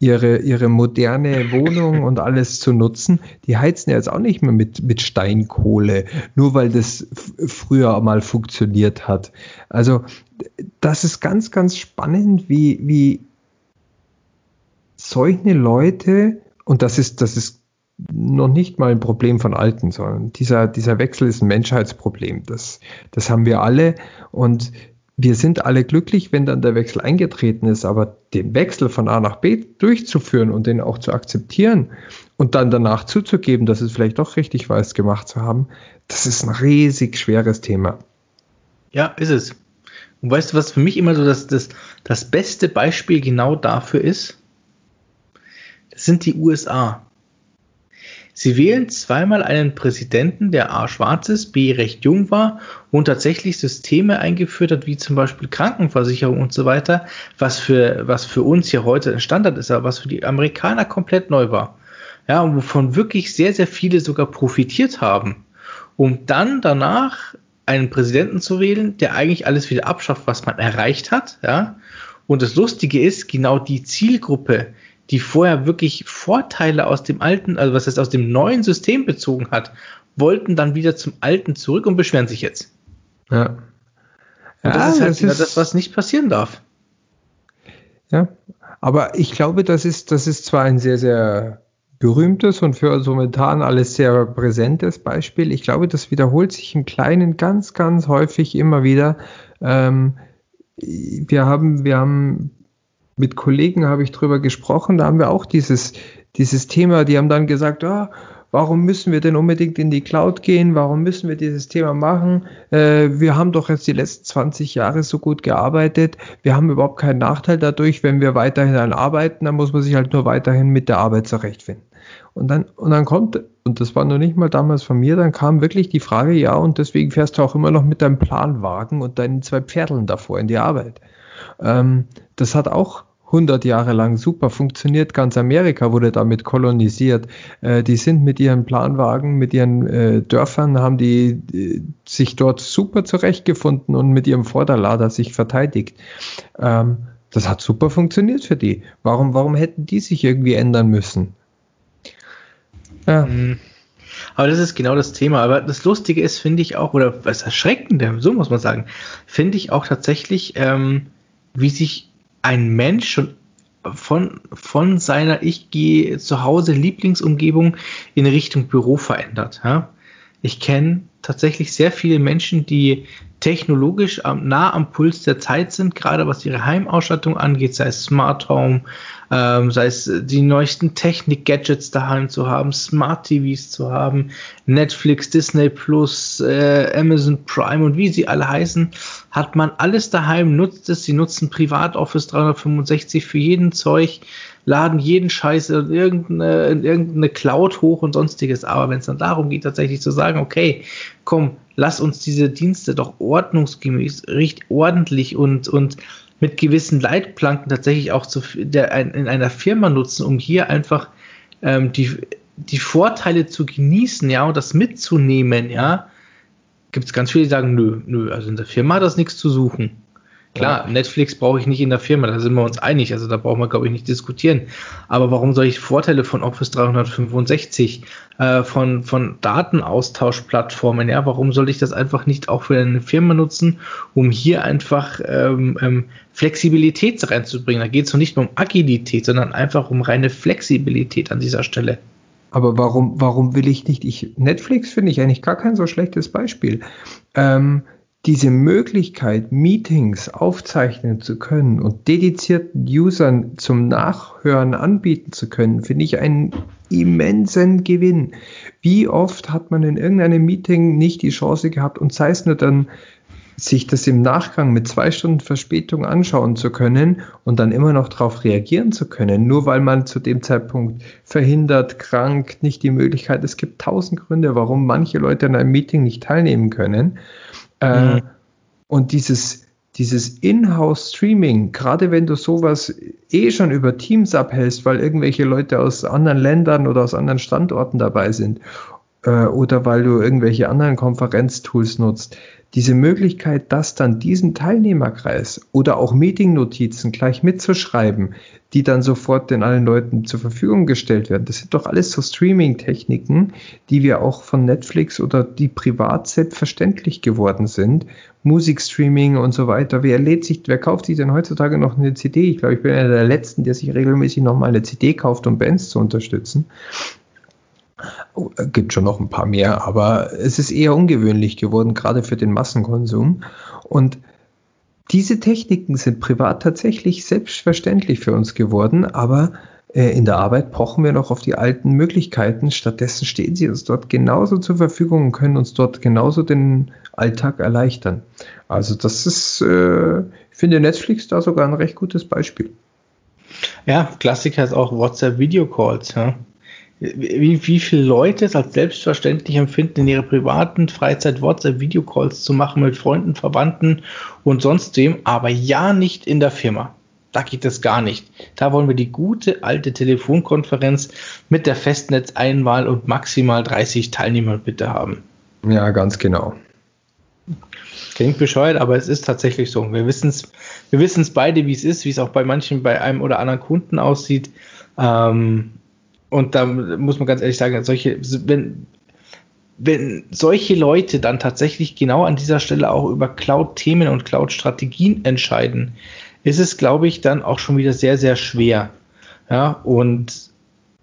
ihre, ihre moderne Wohnung und alles zu nutzen. Die heizen ja jetzt auch nicht mehr mit, mit Steinkohle, nur weil das früher mal funktioniert hat. Also das ist ganz, ganz spannend, wie, wie solche Leute, und das ist, das ist noch nicht mal ein Problem von Alten, sondern dieser, dieser Wechsel ist ein Menschheitsproblem. Das, das haben wir alle und wir sind alle glücklich, wenn dann der Wechsel eingetreten ist, aber den Wechsel von A nach B durchzuführen und den auch zu akzeptieren und dann danach zuzugeben, dass es vielleicht doch richtig war, es gemacht zu haben, das ist ein riesig schweres Thema. Ja, ist es. Und weißt du, was für mich immer so das, das, das beste Beispiel genau dafür ist? Das sind die USA. Sie wählen zweimal einen Präsidenten, der A schwarz ist, B recht jung war und tatsächlich Systeme eingeführt hat, wie zum Beispiel Krankenversicherung und so weiter, was für, was für uns hier heute ein Standard ist, aber was für die Amerikaner komplett neu war. Ja, und wovon wirklich sehr, sehr viele sogar profitiert haben, um dann danach einen Präsidenten zu wählen, der eigentlich alles wieder abschafft, was man erreicht hat, ja. Und das Lustige ist, genau die Zielgruppe, die vorher wirklich Vorteile aus dem alten, also was heißt aus dem neuen System bezogen hat, wollten dann wieder zum alten zurück und beschweren sich jetzt. Ja. Und das ist halt das, ist, das, was nicht passieren darf. Ja, aber ich glaube, das ist, das ist zwar ein sehr, sehr berühmtes und für uns momentan alles sehr präsentes Beispiel. Ich glaube, das wiederholt sich im Kleinen ganz, ganz häufig immer wieder. Ähm, wir haben, wir haben mit Kollegen habe ich drüber gesprochen, da haben wir auch dieses, dieses Thema, die haben dann gesagt, ah, warum müssen wir denn unbedingt in die Cloud gehen? Warum müssen wir dieses Thema machen? Äh, wir haben doch jetzt die letzten 20 Jahre so gut gearbeitet. Wir haben überhaupt keinen Nachteil dadurch, wenn wir weiterhin an arbeiten, dann muss man sich halt nur weiterhin mit der Arbeit zurechtfinden. Und dann, und dann kommt, und das war noch nicht mal damals von mir, dann kam wirklich die Frage, ja, und deswegen fährst du auch immer noch mit deinem Planwagen und deinen zwei Pferdeln davor in die Arbeit. Ähm, das hat auch 100 Jahre lang super funktioniert. Ganz Amerika wurde damit kolonisiert. Äh, die sind mit ihren Planwagen, mit ihren äh, Dörfern, haben die äh, sich dort super zurechtgefunden und mit ihrem Vorderlader sich verteidigt. Ähm, das hat super funktioniert für die. Warum, warum hätten die sich irgendwie ändern müssen? Ja. Mhm. Aber das ist genau das Thema. Aber das Lustige ist, finde ich auch, oder was Erschreckende, so muss man sagen, finde ich auch tatsächlich, ähm, wie sich ein Mensch schon von, von seiner Ich gehe zu Hause Lieblingsumgebung in Richtung Büro verändert. Ja? Ich kenne tatsächlich sehr viele Menschen, die technologisch am, nah am Puls der Zeit sind, gerade was ihre Heimausstattung angeht, sei es Smart Home, ähm, sei es die neuesten Technik-Gadgets daheim zu haben, Smart TVs zu haben, Netflix, Disney Plus, äh, Amazon Prime und wie sie alle heißen, hat man alles daheim, nutzt es, sie nutzen privat Office 365 für jeden Zeug, laden jeden Scheiß in irgendeine, in irgendeine Cloud hoch und sonstiges. Aber wenn es dann darum geht, tatsächlich zu sagen, okay, komm, lass uns diese Dienste doch ordnungsgemäß, richtig ordentlich und, und mit gewissen Leitplanken tatsächlich auch zu, der, in einer Firma nutzen, um hier einfach ähm, die, die Vorteile zu genießen, ja, und das mitzunehmen, ja, gibt es ganz viele, die sagen, nö, nö, also in der Firma hat das nichts zu suchen. Klar, ja. Netflix brauche ich nicht in der Firma, da sind wir uns einig, also da brauchen wir, glaube ich, nicht diskutieren. Aber warum soll ich Vorteile von Office 365, äh, von, von Datenaustauschplattformen, ja, warum soll ich das einfach nicht auch für eine Firma nutzen, um hier einfach ähm, ähm, Flexibilität reinzubringen? Da geht es noch nicht nur um Agilität, sondern einfach um reine Flexibilität an dieser Stelle. Aber warum, warum will ich nicht? Ich, Netflix finde ich eigentlich gar kein so schlechtes Beispiel. Ähm, diese Möglichkeit, Meetings aufzeichnen zu können und dedizierten Usern zum Nachhören anbieten zu können, finde ich einen immensen Gewinn. Wie oft hat man in irgendeinem Meeting nicht die Chance gehabt und sei es nur dann, sich das im Nachgang mit zwei Stunden Verspätung anschauen zu können und dann immer noch darauf reagieren zu können, nur weil man zu dem Zeitpunkt verhindert, krank, nicht die Möglichkeit. Es gibt tausend Gründe, warum manche Leute an einem Meeting nicht teilnehmen können. Äh, mhm. Und dieses, dieses Inhouse-Streaming, gerade wenn du sowas eh schon über Teams abhältst, weil irgendwelche Leute aus anderen Ländern oder aus anderen Standorten dabei sind, äh, oder weil du irgendwelche anderen Konferenztools nutzt, diese Möglichkeit, das dann diesen Teilnehmerkreis oder auch Meeting-Notizen gleich mitzuschreiben, die dann sofort den allen Leuten zur Verfügung gestellt werden. Das sind doch alles so Streaming-Techniken, die wir auch von Netflix oder die privat selbstverständlich geworden sind. Musikstreaming und so weiter. Wer lädt sich, wer kauft sich denn heutzutage noch eine CD? Ich glaube, ich bin einer der Letzten, der sich regelmäßig nochmal eine CD kauft, um Bands zu unterstützen. Oh, gibt schon noch ein paar mehr, aber es ist eher ungewöhnlich geworden, gerade für den Massenkonsum. Und diese Techniken sind privat tatsächlich selbstverständlich für uns geworden, aber äh, in der Arbeit pochen wir noch auf die alten Möglichkeiten. Stattdessen stehen sie uns dort genauso zur Verfügung und können uns dort genauso den Alltag erleichtern. Also das ist, äh, ich finde Netflix da sogar ein recht gutes Beispiel. Ja, Klassiker ist auch WhatsApp Video Calls. Ja. Wie, wie viele Leute es als selbstverständlich empfinden, in ihrer privaten Freizeit WhatsApp Video Calls zu machen mit Freunden, Verwandten und sonst wem, aber ja nicht in der Firma. Da geht es gar nicht. Da wollen wir die gute alte Telefonkonferenz mit der Festnetzeinwahl und maximal 30 Teilnehmern bitte haben. Ja, ganz genau. Klingt bescheuert, aber es ist tatsächlich so. Wir wissen es wir wissen's beide, wie es ist, wie es auch bei manchen, bei einem oder anderen Kunden aussieht. Ähm, und da muss man ganz ehrlich sagen, solche, wenn, wenn solche Leute dann tatsächlich genau an dieser Stelle auch über Cloud-Themen und Cloud-Strategien entscheiden, ist es, glaube ich, dann auch schon wieder sehr, sehr schwer. Ja, und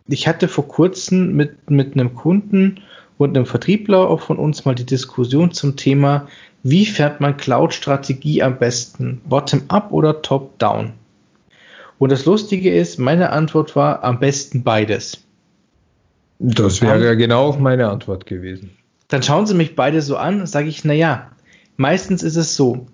ich hatte vor kurzem mit, mit einem Kunden und einem Vertriebler auch von uns mal die Diskussion zum Thema, wie fährt man Cloud-Strategie am besten? Bottom-up oder top-down? Und das Lustige ist, meine Antwort war am besten beides. Das wäre ja genau meine Antwort gewesen. Dann schauen Sie mich beide so an, sage ich, naja, Meistens ist es so,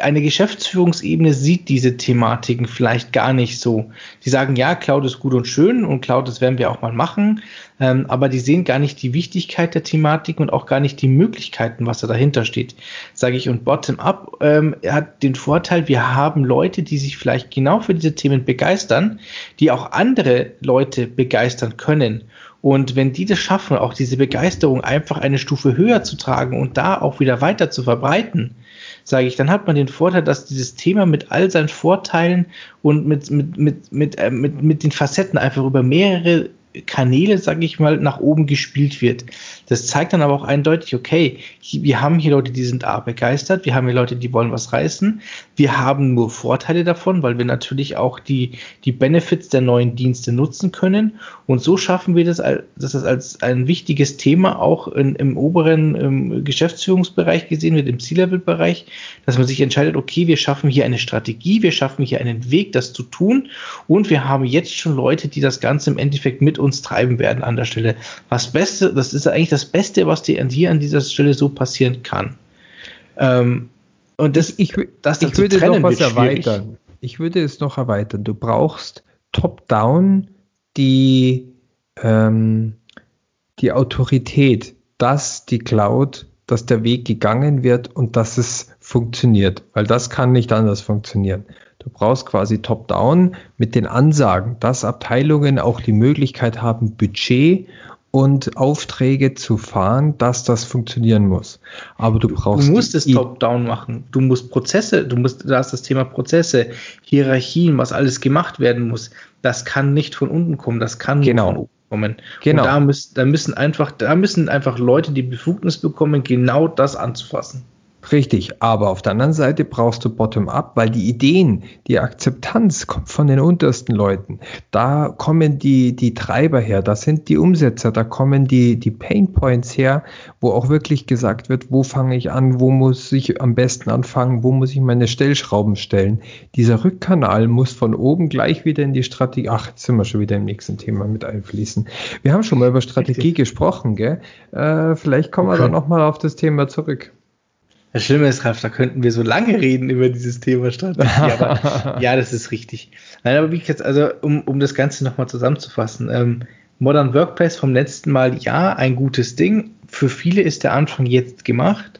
eine Geschäftsführungsebene sieht diese Thematiken vielleicht gar nicht so. Die sagen, ja, Cloud ist gut und schön und Cloud, das werden wir auch mal machen, ähm, aber die sehen gar nicht die Wichtigkeit der Thematik und auch gar nicht die Möglichkeiten, was da dahinter steht. Sage ich, und Bottom-up ähm, hat den Vorteil, wir haben Leute, die sich vielleicht genau für diese Themen begeistern, die auch andere Leute begeistern können. Und wenn die das schaffen, auch diese Begeisterung einfach eine Stufe höher zu tragen und da auch wieder weiter zu verbreiten, sage ich, dann hat man den Vorteil, dass dieses Thema mit all seinen Vorteilen und mit, mit, mit, mit, äh, mit, mit den Facetten einfach über mehrere Kanäle, sage ich mal, nach oben gespielt wird. Das zeigt dann aber auch eindeutig, okay, wir haben hier Leute, die sind A begeistert, wir haben hier Leute, die wollen was reißen, wir haben nur Vorteile davon, weil wir natürlich auch die, die Benefits der neuen Dienste nutzen können. Und so schaffen wir das, dass das als ein wichtiges Thema auch in, im oberen im Geschäftsführungsbereich gesehen wird, im C-Level-Bereich, dass man sich entscheidet, okay, wir schaffen hier eine Strategie, wir schaffen hier einen Weg, das zu tun. Und wir haben jetzt schon Leute, die das Ganze im Endeffekt mit uns treiben werden an der Stelle. Was Beste, das ist eigentlich das Beste, was dir an hier an dieser Stelle so passieren kann. Ähm, und das, ich, das ich würde noch was erweitern. Ich würde es noch erweitern. Du brauchst top-down die, ähm, die Autorität, dass die Cloud, dass der Weg gegangen wird und dass es funktioniert, weil das kann nicht anders funktionieren. Du brauchst quasi top-down mit den Ansagen, dass Abteilungen auch die Möglichkeit haben, Budget und Aufträge zu fahren, dass das funktionieren muss. Aber du brauchst. Du musst es top-down machen. Du musst Prozesse, du musst, da ist das Thema Prozesse, Hierarchien, was alles gemacht werden muss. Das kann nicht von unten kommen, das kann genau. von oben kommen. Genau. Und da müssen, da müssen einfach, da müssen einfach Leute die Befugnis bekommen, genau das anzufassen. Richtig, aber auf der anderen Seite brauchst du Bottom-up, weil die Ideen, die Akzeptanz kommt von den untersten Leuten. Da kommen die, die Treiber her, da sind die Umsetzer, da kommen die, die Pain Points her, wo auch wirklich gesagt wird, wo fange ich an, wo muss ich am besten anfangen, wo muss ich meine Stellschrauben stellen. Dieser Rückkanal muss von oben gleich wieder in die Strategie, ach, jetzt sind wir schon wieder im nächsten Thema mit einfließen. Wir haben schon mal über Strategie Richtig. gesprochen, gell? Äh, vielleicht kommen okay. wir dann nochmal auf das Thema zurück. Das Schlimme ist, Ralf, da könnten wir so lange reden über dieses Thema Strategie. Aber ja, das ist richtig. Nein, aber wie jetzt, also um, um das Ganze nochmal zusammenzufassen, ähm, Modern Workplace vom letzten Mal, ja, ein gutes Ding. Für viele ist der Anfang jetzt gemacht.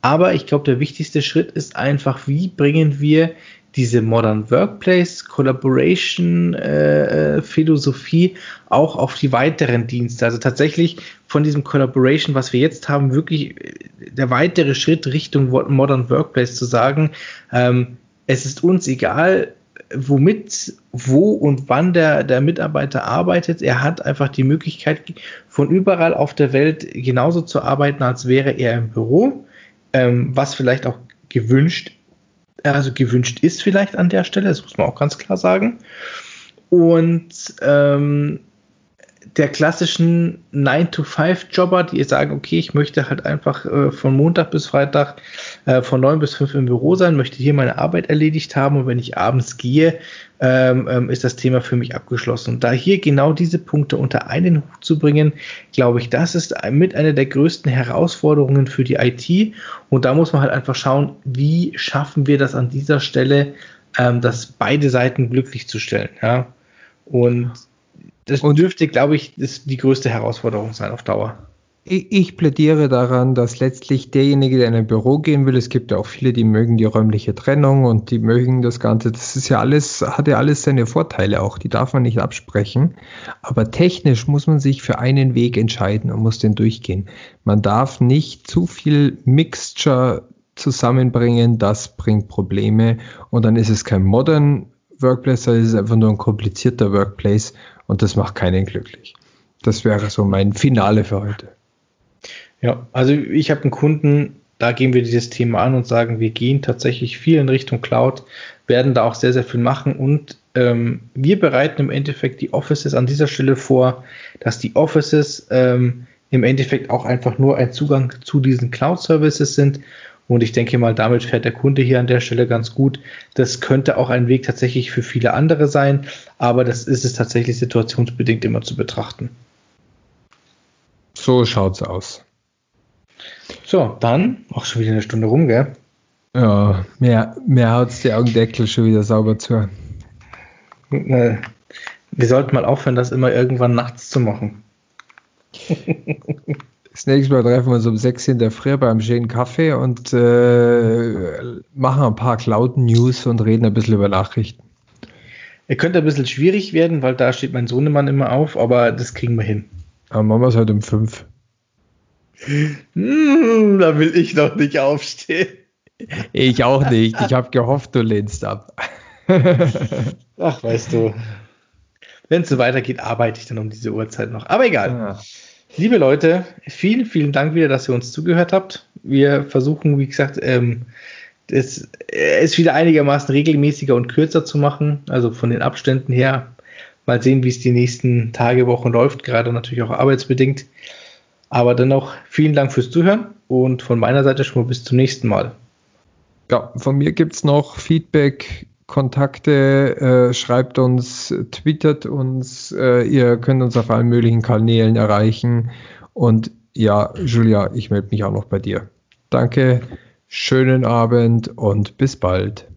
Aber ich glaube, der wichtigste Schritt ist einfach, wie bringen wir diese Modern Workplace Collaboration äh, äh, Philosophie auch auf die weiteren Dienste. Also tatsächlich von diesem Collaboration, was wir jetzt haben, wirklich äh, der weitere Schritt Richtung Modern Workplace zu sagen, ähm, es ist uns egal, womit, wo und wann der, der Mitarbeiter arbeitet. Er hat einfach die Möglichkeit, von überall auf der Welt genauso zu arbeiten, als wäre er im Büro, ähm, was vielleicht auch gewünscht also gewünscht ist vielleicht an der Stelle, das muss man auch ganz klar sagen. Und ähm, der klassischen 9-to-5-Jobber, die sagen, okay, ich möchte halt einfach äh, von Montag bis Freitag äh, von 9 bis 5 im Büro sein, möchte hier meine Arbeit erledigt haben und wenn ich abends gehe, ähm, ähm, ist das Thema für mich abgeschlossen. Und da hier genau diese Punkte unter einen Hut zu bringen, glaube ich, das ist mit einer der größten Herausforderungen für die IT. Und da muss man halt einfach schauen, wie schaffen wir das an dieser Stelle, ähm, das beide Seiten glücklich zu stellen. Ja? Und das und dürfte, glaube ich, das die größte Herausforderung sein auf Dauer. Ich, ich plädiere daran, dass letztlich derjenige, der in ein Büro gehen will, es gibt ja auch viele, die mögen die räumliche Trennung und die mögen das Ganze. Das ist ja alles, hat ja alles seine Vorteile auch, die darf man nicht absprechen. Aber technisch muss man sich für einen Weg entscheiden und muss den durchgehen. Man darf nicht zu viel Mixture zusammenbringen, das bringt Probleme und dann ist es kein Modern Workplace, sondern ist einfach nur ein komplizierter Workplace und das macht keinen glücklich. Das wäre so mein Finale für heute. Ja, also ich habe einen Kunden, da gehen wir dieses Thema an und sagen, wir gehen tatsächlich viel in Richtung Cloud, werden da auch sehr, sehr viel machen und ähm, wir bereiten im Endeffekt die Offices an dieser Stelle vor, dass die Offices ähm, im Endeffekt auch einfach nur ein Zugang zu diesen Cloud-Services sind und ich denke mal, damit fährt der Kunde hier an der Stelle ganz gut. Das könnte auch ein Weg tatsächlich für viele andere sein, aber das ist es tatsächlich situationsbedingt immer zu betrachten. So schaut's aus. So, dann auch schon wieder eine Stunde rum, gell? Ja, mehr, mehr haut's die Augendeckel schon wieder sauber zu. Wir sollten mal aufhören, das immer irgendwann nachts zu machen. Das nächste Mal treffen wir uns um 6 in der Früh beim schönen Kaffee und äh, machen ein paar Cloud-News und reden ein bisschen über Nachrichten. Er könnte ein bisschen schwierig werden, weil da steht mein Sohnemann immer auf, aber das kriegen wir hin. Aber machen wir es halt um 5. Hm, da will ich noch nicht aufstehen. Ich auch nicht. Ich habe gehofft, du lehnst ab. Ach, weißt du. Wenn es so weitergeht, arbeite ich dann um diese Uhrzeit noch. Aber egal. Ja. Liebe Leute, vielen, vielen Dank wieder, dass ihr uns zugehört habt. Wir versuchen, wie gesagt, ähm, es, es wieder einigermaßen regelmäßiger und kürzer zu machen, also von den Abständen her. Mal sehen, wie es die nächsten Tage, Wochen läuft, gerade natürlich auch arbeitsbedingt. Aber dennoch vielen Dank fürs Zuhören und von meiner Seite schon mal bis zum nächsten Mal. Ja, von mir gibt es noch Feedback Kontakte, äh, schreibt uns, twittert uns, äh, ihr könnt uns auf allen möglichen Kanälen erreichen. Und ja, Julia, ich melde mich auch noch bei dir. Danke, schönen Abend und bis bald.